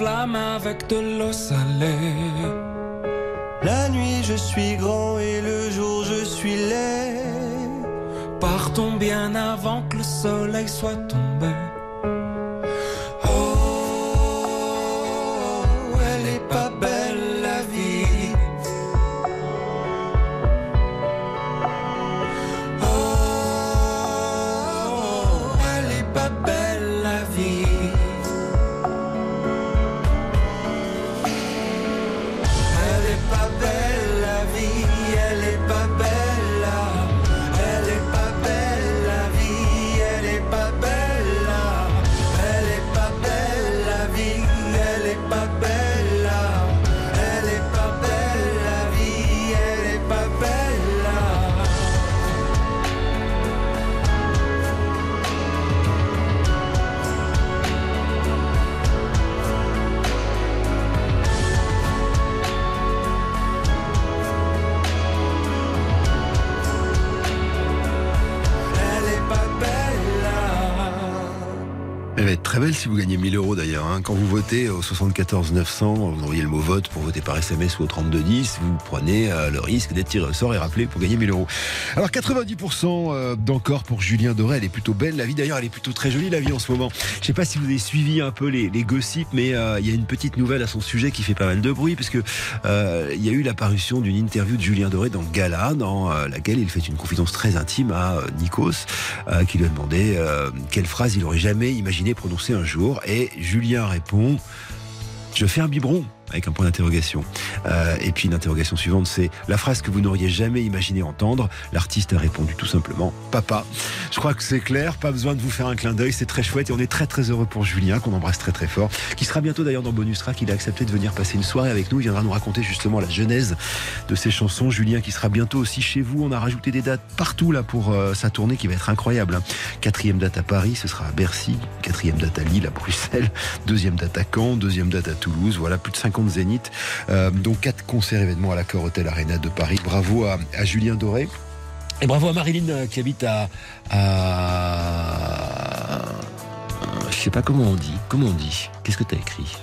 Flamme avec de l'eau salée. La nuit, je suis grand et le jour, je suis laid. Partons bien avant que le soleil soit tombé. Très belle si vous gagnez 1000 euros d'ailleurs. hein. Quand vous votez au 74 900, vous envoyez le mot vote pour voter par SMS ou au 32 10, vous prenez euh, le risque d'être tiré au sort et rappelé pour gagner 1000 euros. Alors 90% euh, d'encore pour Julien Doré. Elle est plutôt belle la vie. D'ailleurs, elle est plutôt très jolie la vie en ce moment. Je sais pas si vous avez suivi un peu les, les gossips, mais euh, il y a une petite nouvelle à son sujet qui fait pas mal de bruit puisque euh, il y a eu l'apparition d'une interview de Julien Doré dans Gala, dans laquelle il fait une confidence très intime à Nikos, qui lui a demandé quelle phrase il aurait jamais imaginé prononcer un jour. Et Julien répond Je fais un biberon avec un point d'interrogation. Euh, et puis l'interrogation suivante, c'est la phrase que vous n'auriez jamais imaginé entendre. L'artiste a répondu tout simplement Papa. Je crois que c'est clair, pas besoin de vous faire un clin d'œil, c'est très chouette et on est très très heureux pour Julien, qu'on embrasse très très fort, qui sera bientôt d'ailleurs dans Bonus Track. Il a accepté de venir passer une soirée avec nous. Il viendra nous raconter justement la genèse de ses chansons. Julien qui sera bientôt aussi chez vous. On a rajouté des dates partout là pour euh, sa tournée qui va être incroyable. hein. Quatrième date à Paris, ce sera à Bercy. Quatrième date à Lille, à Bruxelles. Deuxième date à Caen. Deuxième date à Toulouse. Voilà, plus de 50 zéniths. Euh, donc quatre concerts événements à l'Accor Hotel Arena de Paris. Bravo à, à Julien Doré. Et bravo à Marilyn euh, qui habite à, à... Je sais pas comment on dit. Comment on dit? Qu'est-ce que tu as écrit?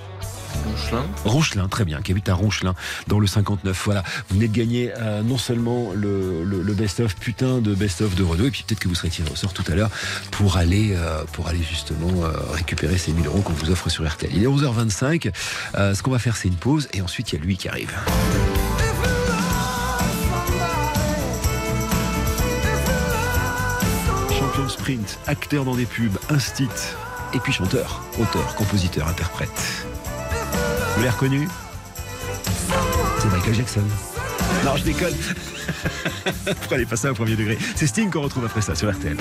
Ronchelin. Ronchelin, très bien, qui habite à Ronchelin, dans le 59. Voilà, vous venez de gagner euh, non seulement le, best-of, putain de best-of de Renault, et puis peut-être que vous serez tiré au sort tout à l'heure pour aller, euh, pour aller justement euh, récupérer ces 1000 euros qu'on vous offre sur RTL. Il est 11h25. Euh, ce qu'on va faire, c'est une pause, et ensuite il y a lui qui arrive. Champion sprint, acteur dans des pubs, instit, et puis chanteur, auteur, compositeur, interprète. Vous l'avez reconnu C'est Michael Jackson. Non, je déconne. Prenez pas ça au premier degré. C'est Sting qu'on retrouve après ça sur RTL.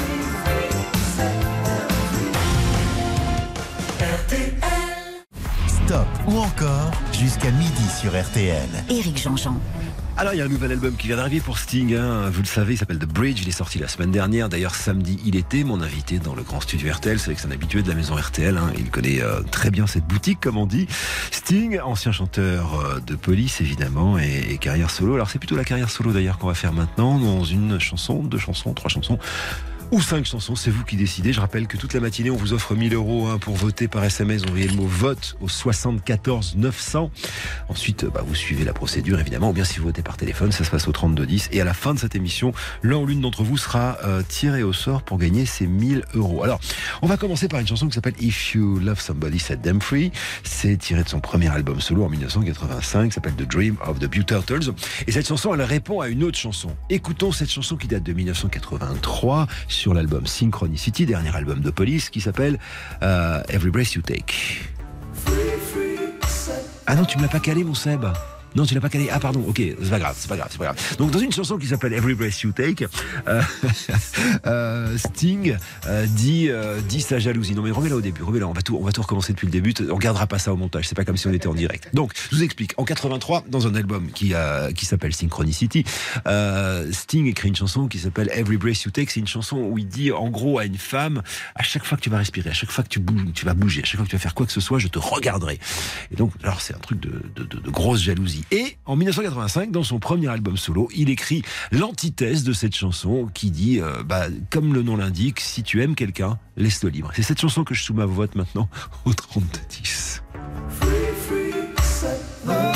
Stop ou encore jusqu'à midi sur RTL. Éric Jean-Jean. Alors, il y a un nouvel album qui vient d'arriver pour Sting. hein. Vous le savez, il s'appelle The Bridge. Il est sorti la semaine dernière. D'ailleurs, samedi, il était mon invité dans le grand studio RTL. C'est que c'est un habitué de la maison RTL. hein. Il connaît euh, très bien cette boutique, comme on dit. Sting, ancien chanteur euh, de police, évidemment, et, et carrière solo. Alors, c'est plutôt la carrière solo, d'ailleurs, qu'on va faire maintenant, dans une chanson, deux chansons, trois chansons. Ou cinq chansons, c'est vous qui décidez. Je rappelle que toute la matinée, on vous offre 1000 euros hein, pour voter par SMS. Envoyez le mot vote au 74 900. Ensuite, bah, vous suivez la procédure, évidemment. Ou bien si vous votez par téléphone, ça se passe au 32 10. Et à la fin de cette émission, l'un ou l'une d'entre vous sera euh, tiré au sort pour gagner ces 1000 euros. Alors, on va commencer par une chanson qui s'appelle If You Love Somebody, Set Them Free. C'est tiré de son premier album solo en 1985, qui s'appelle The Dream of the Bew Turtles. Et cette chanson, elle répond à une autre chanson. Écoutons cette chanson qui date de 1983 sur l'album Synchronicity, dernier album de Police, qui s'appelle euh, Every Breath You Take. Ah non, tu me l'as pas calé, mon Seb. Non, tu l'as pas calé. Ah pardon. Ok, c'est pas grave, c'est pas grave, c'est pas grave. Donc dans une chanson qui s'appelle Every Breath You Take, euh, [laughs] euh, Sting euh, dit sa jalousie. Non mais remets-la au début, remets-la. On va tout on va tout recommencer depuis le début. On regardera pas ça au montage. C'est pas comme si on était en direct. Donc je vous explique. En 83, dans un album qui s'appelle Synchronicity, Sting écrit une chanson qui s'appelle Every Breath You Take. C'est une chanson où il dit en gros à une femme à chaque fois que tu vas respirer, à chaque fois que tu bouges, tu vas bouger, à chaque fois que tu vas faire quoi que ce soit, je te regarderai. Et donc alors c'est un truc de, de- de grosse jalousie. Et en 1985, dans son premier album solo, il écrit l'antithèse de cette chanson qui dit, euh, bah, comme le nom l'indique, si tu aimes quelqu'un, laisse-le libre. C'est cette chanson que je soumets à votes maintenant au 32-10. Keep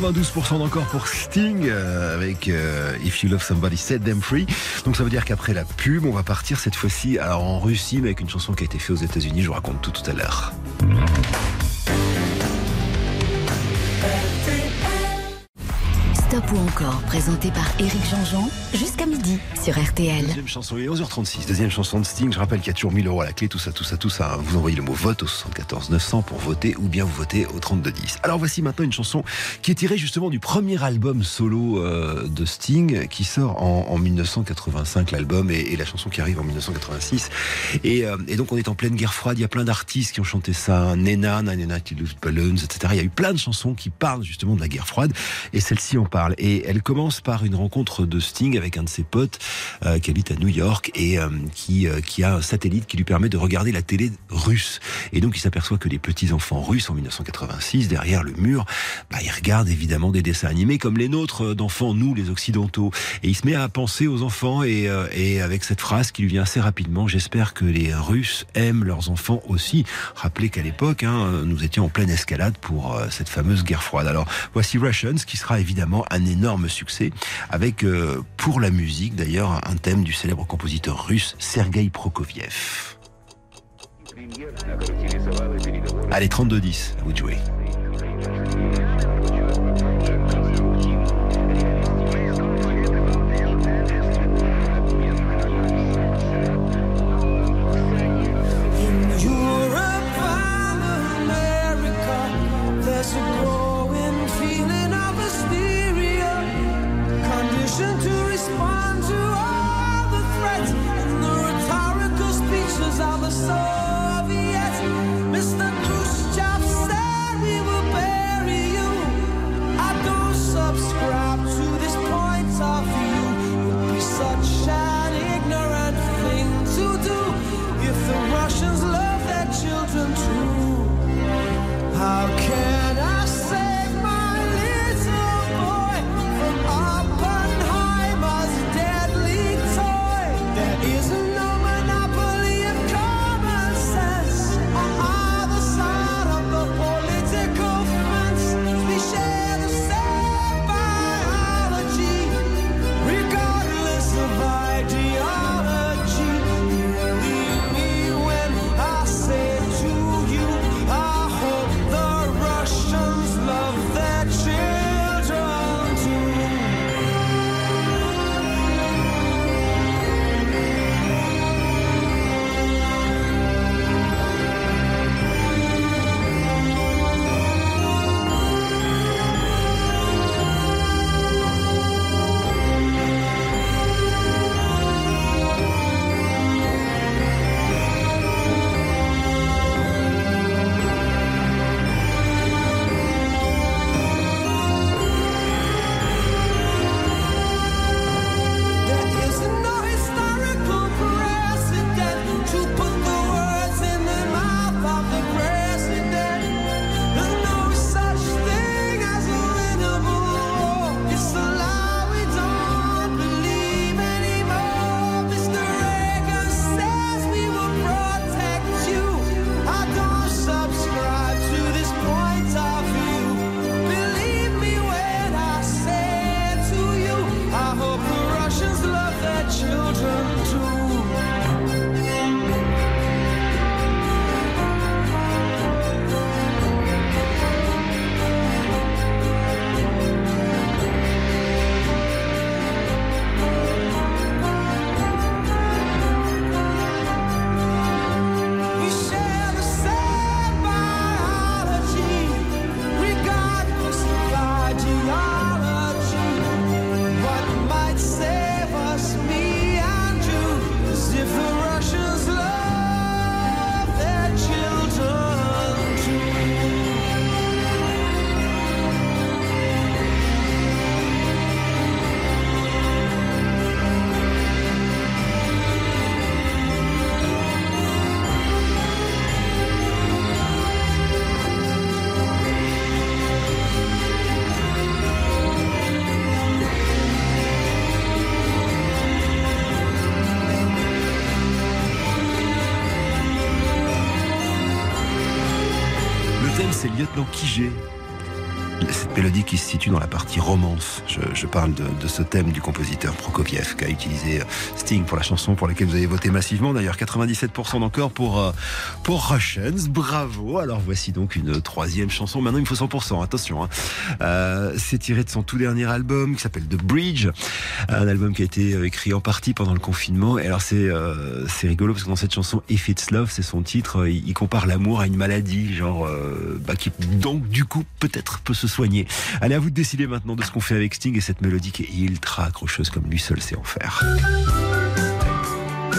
92% d'encore pour Sting euh, avec euh, If You Love Somebody Set Them Free. Donc ça veut dire qu'après la pub, on va partir cette fois-ci alors en Russie, mais avec une chanson qui a été faite aux États-Unis. Je vous raconte tout tout à l'heure. Stop ou encore, présenté par Éric Jean-Jean, jusqu'à midi sur RTL. Deuxième chanson, il est 11h36. Deuxième chanson de Sting. Je rappelle qu'il y a toujours 1000 euros à la clé, tout ça, tout ça, tout ça. Vous envoyez le mot vote au 74 900 pour voter ou bien vous votez au 32 10. Alors voici maintenant une chanson qui est tirée justement du premier album solo euh, de Sting qui sort en, en 1985, l'album, et, la chanson qui arrive en 1986. Et, euh, et donc on est en pleine guerre froide. Il y a plein d'artistes qui ont chanté ça. Nena, Nine Night Loose Balloons, etc. Il y a eu plein de chansons qui parlent justement de la guerre froide. Et celle-ci en parle. Et elle commence par une rencontre de Sting avec un de ses potes euh, qui habite à New York et euh, qui, euh, qui a un satellite qui lui permet de regarder la télé russe. Et donc il s'aperçoit que les petits-enfants russes en 1986, derrière le mur, bah, ils regardent évidemment des dessins animés comme les nôtres d'enfants, nous les occidentaux. Et il se met à penser aux enfants et, avec cette phrase qui lui vient assez rapidement, j'espère que les Russes aiment leurs enfants aussi. Rappelez qu'à l'époque, hein, nous étions en pleine escalade pour cette fameuse guerre froide. Alors voici Russians qui sera évidemment un énorme succès avec euh, pour la musique d'ailleurs un thème du célèbre compositeur russe Sergei Prokofiev. Allez 32-10, à vous de How Le c'est Lieutenant Kijé. Cette mélodie qui se situe dans la partie romance. Je, parle de, ce thème du compositeur Prokofiev qui a utilisé euh, Sting pour la chanson pour laquelle vous avez voté massivement. D'ailleurs, 97% d'encore pour, euh, pour Russians. Bravo. Alors voici donc une troisième chanson. Maintenant, il me faut 100%. Attention. hein. Euh, c'est tiré de son tout dernier album qui s'appelle The Bridge. Un album qui a été écrit en partie pendant le confinement. Et alors, c'est euh, rigolo parce que dans cette chanson If It's Love, c'est son titre, il, compare l'amour à une maladie, genre, bah, qui donc du coup peut-être peut se soigner. Allez, à vous de décider maintenant de ce qu'on fait avec Sting et cette mélodie qui est ultra accrocheuse comme lui seul sait en faire.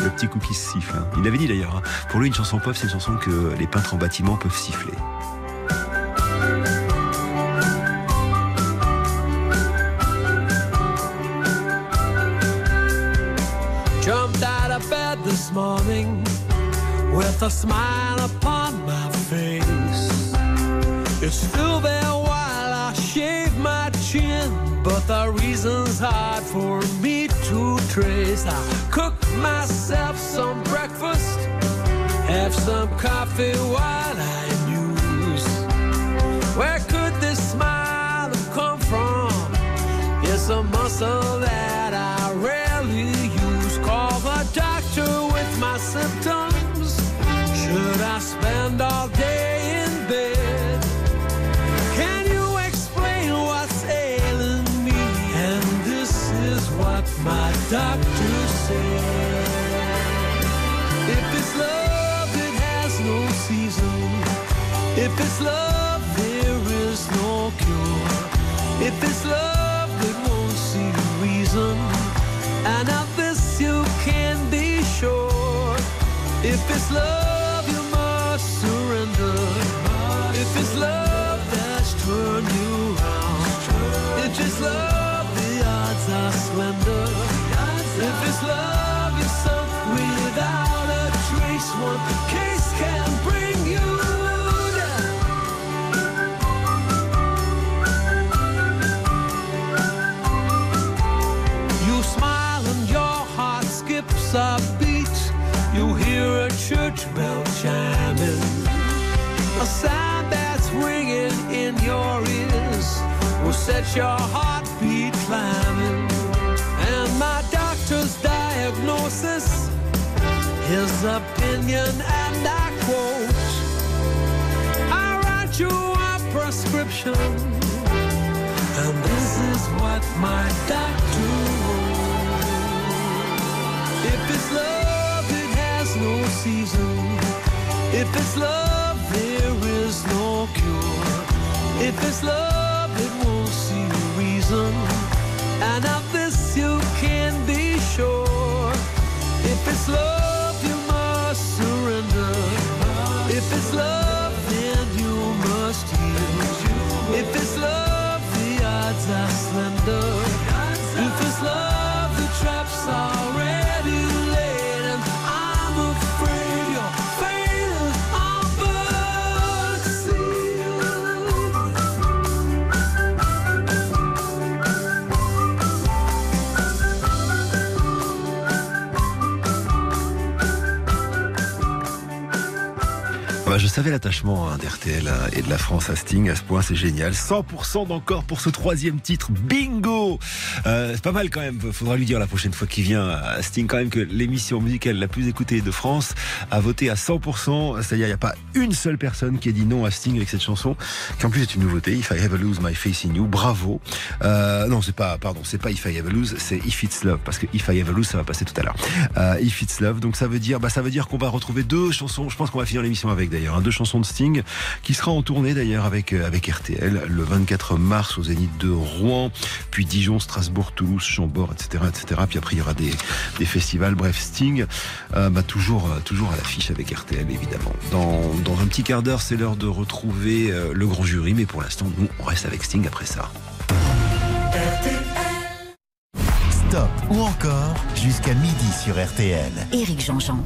Le petit coup qui se siffle. Hein. Il l'avait dit d'ailleurs. Hein. Pour lui, une chanson pop, c'est une chanson que les peintres en bâtiment peuvent siffler. Jumped out of bed this morning with a smile upon my face. It's still there. Shave my chin, but the reason's hard for me to trace. I cook myself some breakfast, have some coffee while I muse. Where could this smile have come from? It's a muscle that I rarely use. Call the doctor with my symptoms. Should I spend all day my doctor said. If it's love, it has no season. If it's love, there is no cure. If it's love, it won't see reason. And of this you can be sure. If it's love, you must surrender. If it's love that's turned you round. If it's love, slender. If this love, you're sunk without a trace. One case can bring you. You smile and your heart skips a beat. You hear a church bell chiming. A sound that's ringing in your ears will set your heartbeat opinion, and I quote I write you a prescription. And this is what my doctor wrote. If it's love, it has no season. If it's love, there is no cure. If it's love, it won't see reason. And of this you can be sure. If it's love, If it's love, then you must yield. If it's love, the odds are slender. If it's love, the trap's already savais l'attachement hein, d'RTL hein, et de la France à Sting. À ce point, c'est génial. 100% d'encore pour ce troisième titre. Bingo Euh, C'est pas mal quand même. Faudra lui dire la prochaine fois qu'il vient à Sting quand même que l'émission musicale la plus écoutée de France a voté à 100%. C'est-à-dire, il n'y a pas une seule personne qui a dit non à Sting avec cette chanson, qui en plus est une nouveauté. If I Ever Lose My Face in You. Bravo. Euh, non, c'est pas, pardon, c'est pas If I Ever Lose, c'est If It's Love. Parce que If I Ever Lose, ça va passer tout à l'heure. Euh, If It's Love. Donc ça veut dire, bah, ça veut dire qu'on va retrouver deux chansons. Je pense qu'on va finir l'émission avec d'ailleurs. Hein, deux chansons de Sting qui sera en tournée d'ailleurs avec, euh, avec RTL le 24 mars au Zénith de Rouen, puis Dijon, Strasbourg, Toulouse, Chambord, etc., etc. Puis après il y aura des, des festivals. Bref, Sting, euh, bah, toujours, euh, toujours à l'affiche avec RTL évidemment. Dans, dans un petit quart d'heure, c'est l'heure de retrouver euh, le grand jury, mais pour l'instant, nous, on reste avec Sting après ça. Stop ou encore jusqu'à midi sur RTL. Éric Jean-Jean.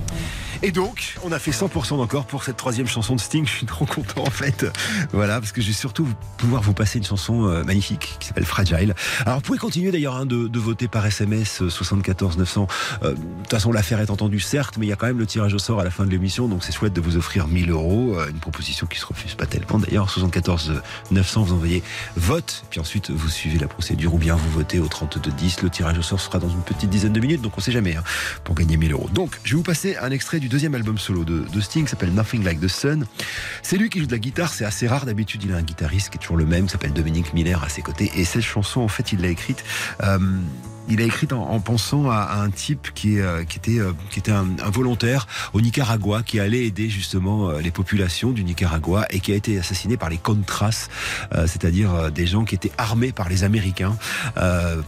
Et donc, on a fait 100% d'encore pour cette troisième chanson de Sting. [laughs] Je suis trop content en fait. Voilà, parce que je vais surtout pouvoir vous passer une chanson euh, magnifique qui s'appelle Fragile. Alors, vous pouvez continuer d'ailleurs hein, de, voter par SMS euh, 74 900. Euh, De toute façon, l'affaire est entendue, certes, mais il y a quand même le tirage au sort à la fin de l'émission, donc c'est chouette de vous offrir 1000 euros. Euh, Une proposition qui se refuse pas tellement d'ailleurs. 74 900, vous envoyez vote, puis ensuite vous suivez la procédure ou bien vous votez au 32 10. Le tirage au sort sera dans une petite dizaine de minutes, donc on sait jamais hein, pour gagner 1000 euros. Donc, je vais vous passer un extrait du deuxième album solo de, Sting, s'appelle Nothing Like the Sun. C'est lui qui joue de la guitare, c'est assez rare d'habitude. Il a un guitariste qui est toujours le même, s'appelle Dominique Miller à ses côtés. Et cette chanson, en fait, il l'a écrite. euh, il a écrit en, en pensant à, un type qui, euh, était, euh, un, volontaire au Nicaragua, qui allait aider justement euh, les populations du Nicaragua et qui a été assassiné par les Contras, c'est-à-dire des gens qui étaient armés par les Américains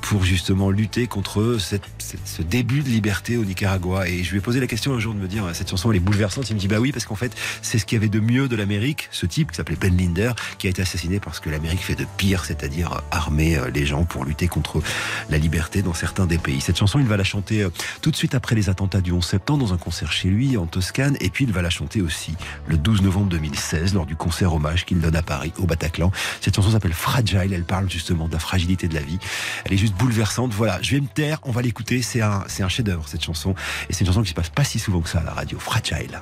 pour justement lutter contre ce début de liberté au Nicaragua. Et je lui ai posé la question un jour de me dire cette chanson est bouleversante. Il me dit bah oui parce qu'en fait c'est ce qu'il y avait de mieux de l'Amérique, ce type qui s'appelait Ben Linder, qui a été assassiné parce que l'Amérique fait de pire, c'est-à-dire armer les gens pour lutter contre la liberté. Dans certains des pays. Cette chanson, il va la chanter euh, tout de suite après les attentats du 11 septembre dans un concert chez lui en Toscane. Et puis il va la chanter aussi le 12 novembre 2016 lors du concert hommage qu'il donne à Paris, au Bataclan. Cette chanson s'appelle Fragile. Elle parle justement de la fragilité de la vie. Elle est juste bouleversante. Voilà, je vais me taire. On va l'écouter. C'est un, c'est un chef-d'œuvre cette chanson. Et c'est une chanson qui se passe pas si souvent que ça à la radio. Fragile.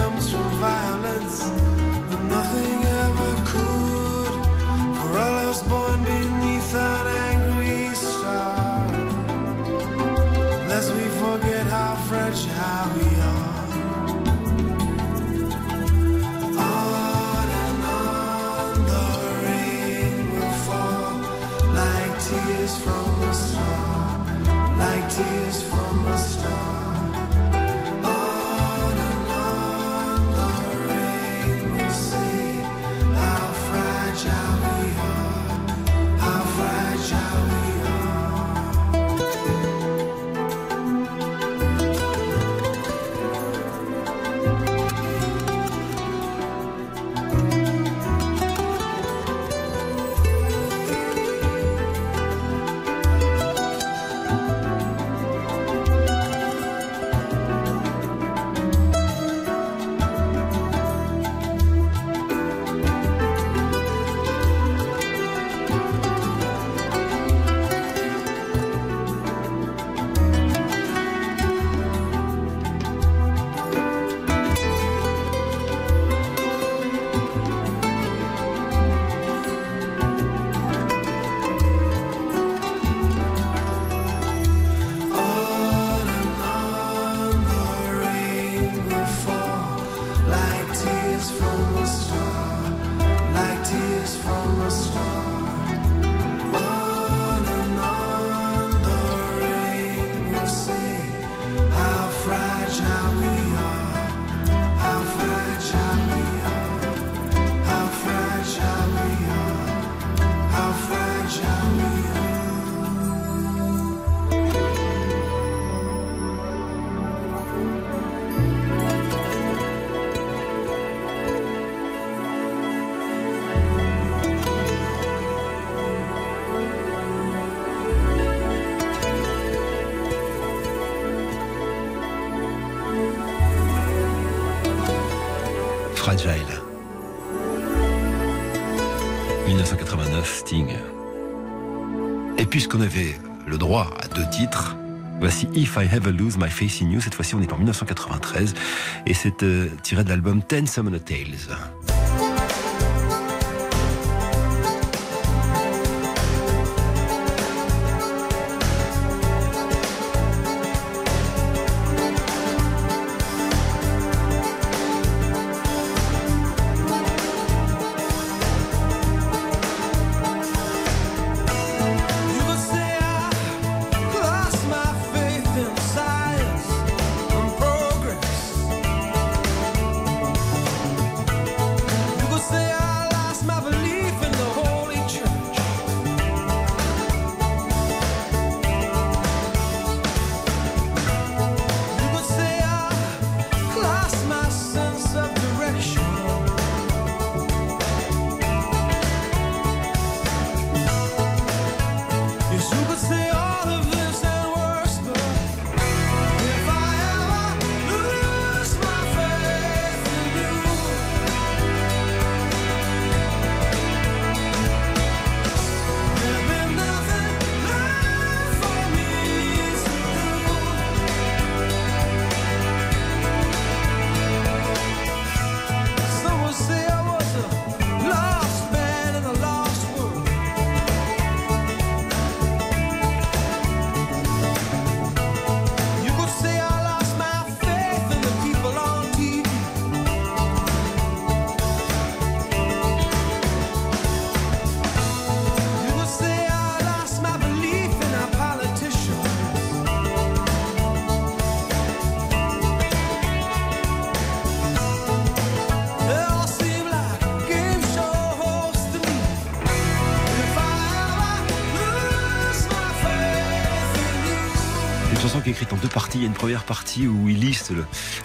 Comes from violence, 1989, Sting. Et puisqu'on avait le droit à deux titres, voici If I Ever Lose My Face in You. Cette fois-ci, on est en 1993 et c'est euh, tiré de l'album Ten Summoner Tales.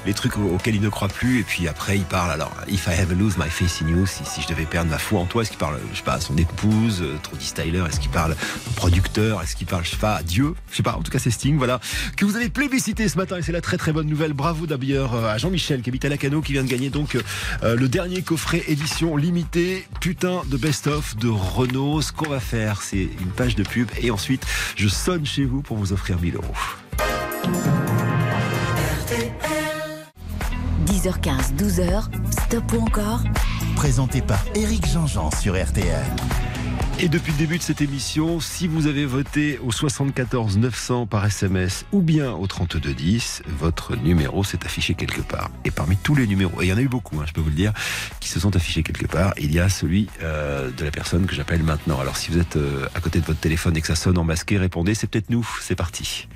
Les trucs au- auxquels il ne croit plus, et puis après il parle. Alors, if I ever lose my faith in you, si, je devais perdre ma foi en toi, est-ce qu'il parle, je sais pas, à son épouse, euh, Trody Styler, est-ce qu'il parle au producteur, est-ce qu'il parle, je sais pas, à Dieu, je sais pas. En tout cas, c'est Sting, voilà, que vous avez plébiscité ce matin, et c'est la très très bonne nouvelle. Bravo d'ailleurs euh, à Jean-Michel qui habite à Lacano, qui vient de gagner donc euh, le dernier coffret édition limitée, putain de best-of de Renault. Ce qu'on va faire, c'est une page de pub, et ensuite je sonne chez vous pour vous offrir 1000 euros. 10h15, 12h, stop ou encore? Présenté par Éric Jean-Jean sur RTL. Et depuis le début de cette émission, si vous avez voté au 74 900 par SMS ou bien au 32 10, votre numéro s'est affiché quelque part. Et parmi tous les numéros, et il y en a eu beaucoup, hein, je peux vous le dire, qui se sont affichés quelque part, il y a celui euh, de la personne que j'appelle maintenant. Alors si vous êtes euh, à côté de votre téléphone et que ça sonne en masqué, répondez, c'est peut-être nous. C'est parti.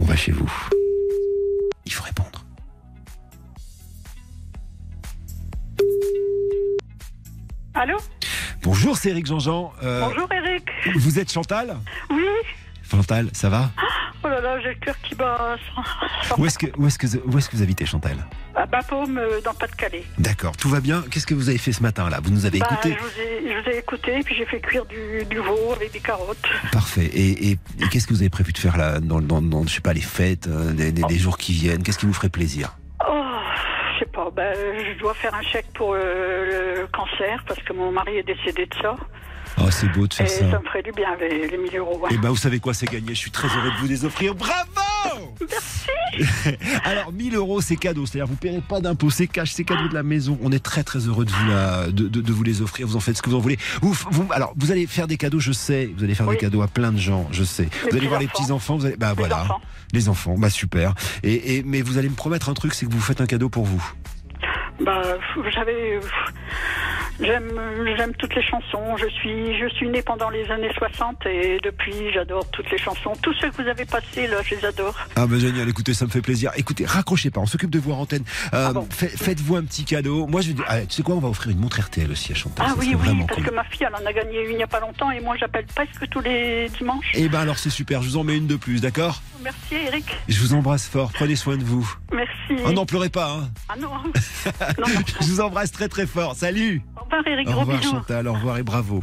On va chez vous. Il faut répondre. Allô Bonjour, c'est Eric Jean-Jean. Euh, Bonjour Eric. Vous êtes Chantal Oui. Chantal, ça va Oh là là, j'ai le cœur qui bat. Où est-ce que, où est-ce que, où est-ce que vous habitez, Chantal À Bapaume, euh, dans Pas-de-Calais. D'accord, tout va bien. Qu'est-ce que vous avez fait ce matin là Vous nous avez Bah, écouté je, vous ai, je vous ai écouté, puis j'ai fait cuire du, du veau avec des carottes. Parfait. Et, et- et qu'est-ce que vous avez prévu de faire là dans, dans, dans, je sais pas, les fêtes, euh, les, les- les jours qui viennent? Qu'est-ce qui vous ferait plaisir? Oh, je sais pas, bah, je dois faire un chèque pour euh, le cancer, parce que mon mari est décédé de ça. Oh, c'est beau de Et faire ça ça. me ferait du bien, les, les 1000 euros. ouais. Eh ben, vous savez quoi, c'est gagné. Je suis très heureux de vous les offrir. Bravo Merci [laughs] Alors, 1000 euros, c'est cadeau. C'est-à-dire, vous ne paierez pas d'impôts, c'est cash, c'est cadeau de la maison. On est très, très heureux de vous, la- de, de- de vous les offrir. Vous en faites ce que vous en voulez. Vous, vous- alors, vous allez faire des cadeaux, je sais. Vous allez faire des cadeaux à plein de gens, je sais. vous allez voir les petits-enfants. Vous allez, bah voilà. enfants. Les enfants, bah super. Et, et- mais vous allez me promettre un truc, c'est que vous faites un cadeau pour vous. Bah, vous savez, j'aime, j'aime toutes les chansons. Je suis, je suis née pendant les années 60 et depuis, j'adore toutes les chansons. Tous ceux que vous avez passés, là, je les adore. Ah bah génial, écoutez, ça me fait plaisir. Écoutez, raccrochez pas, on s'occupe de vous en antenne. Euh, fait- Faites-vous un petit cadeau. Moi, je vais dire, ah, tu sais quoi, on va offrir une montre RTL aussi à Chantal. Ah ça oui, oui, parce cool. que ma fille, elle en a gagné une il n'y a pas longtemps et moi, j'appelle presque tous les dimanches. Eh ben alors c'est super, je vous en mets une de plus, d'accord? Merci, Eric. Je vous embrasse fort, prenez soin de vous. Merci. Oh non, pleurez pas, hein. Ah [laughs] non. Je vous embrasse très très fort. Salut Au revoir, Eric. Au Gros revoir bisous. Chantal, au revoir et bravo.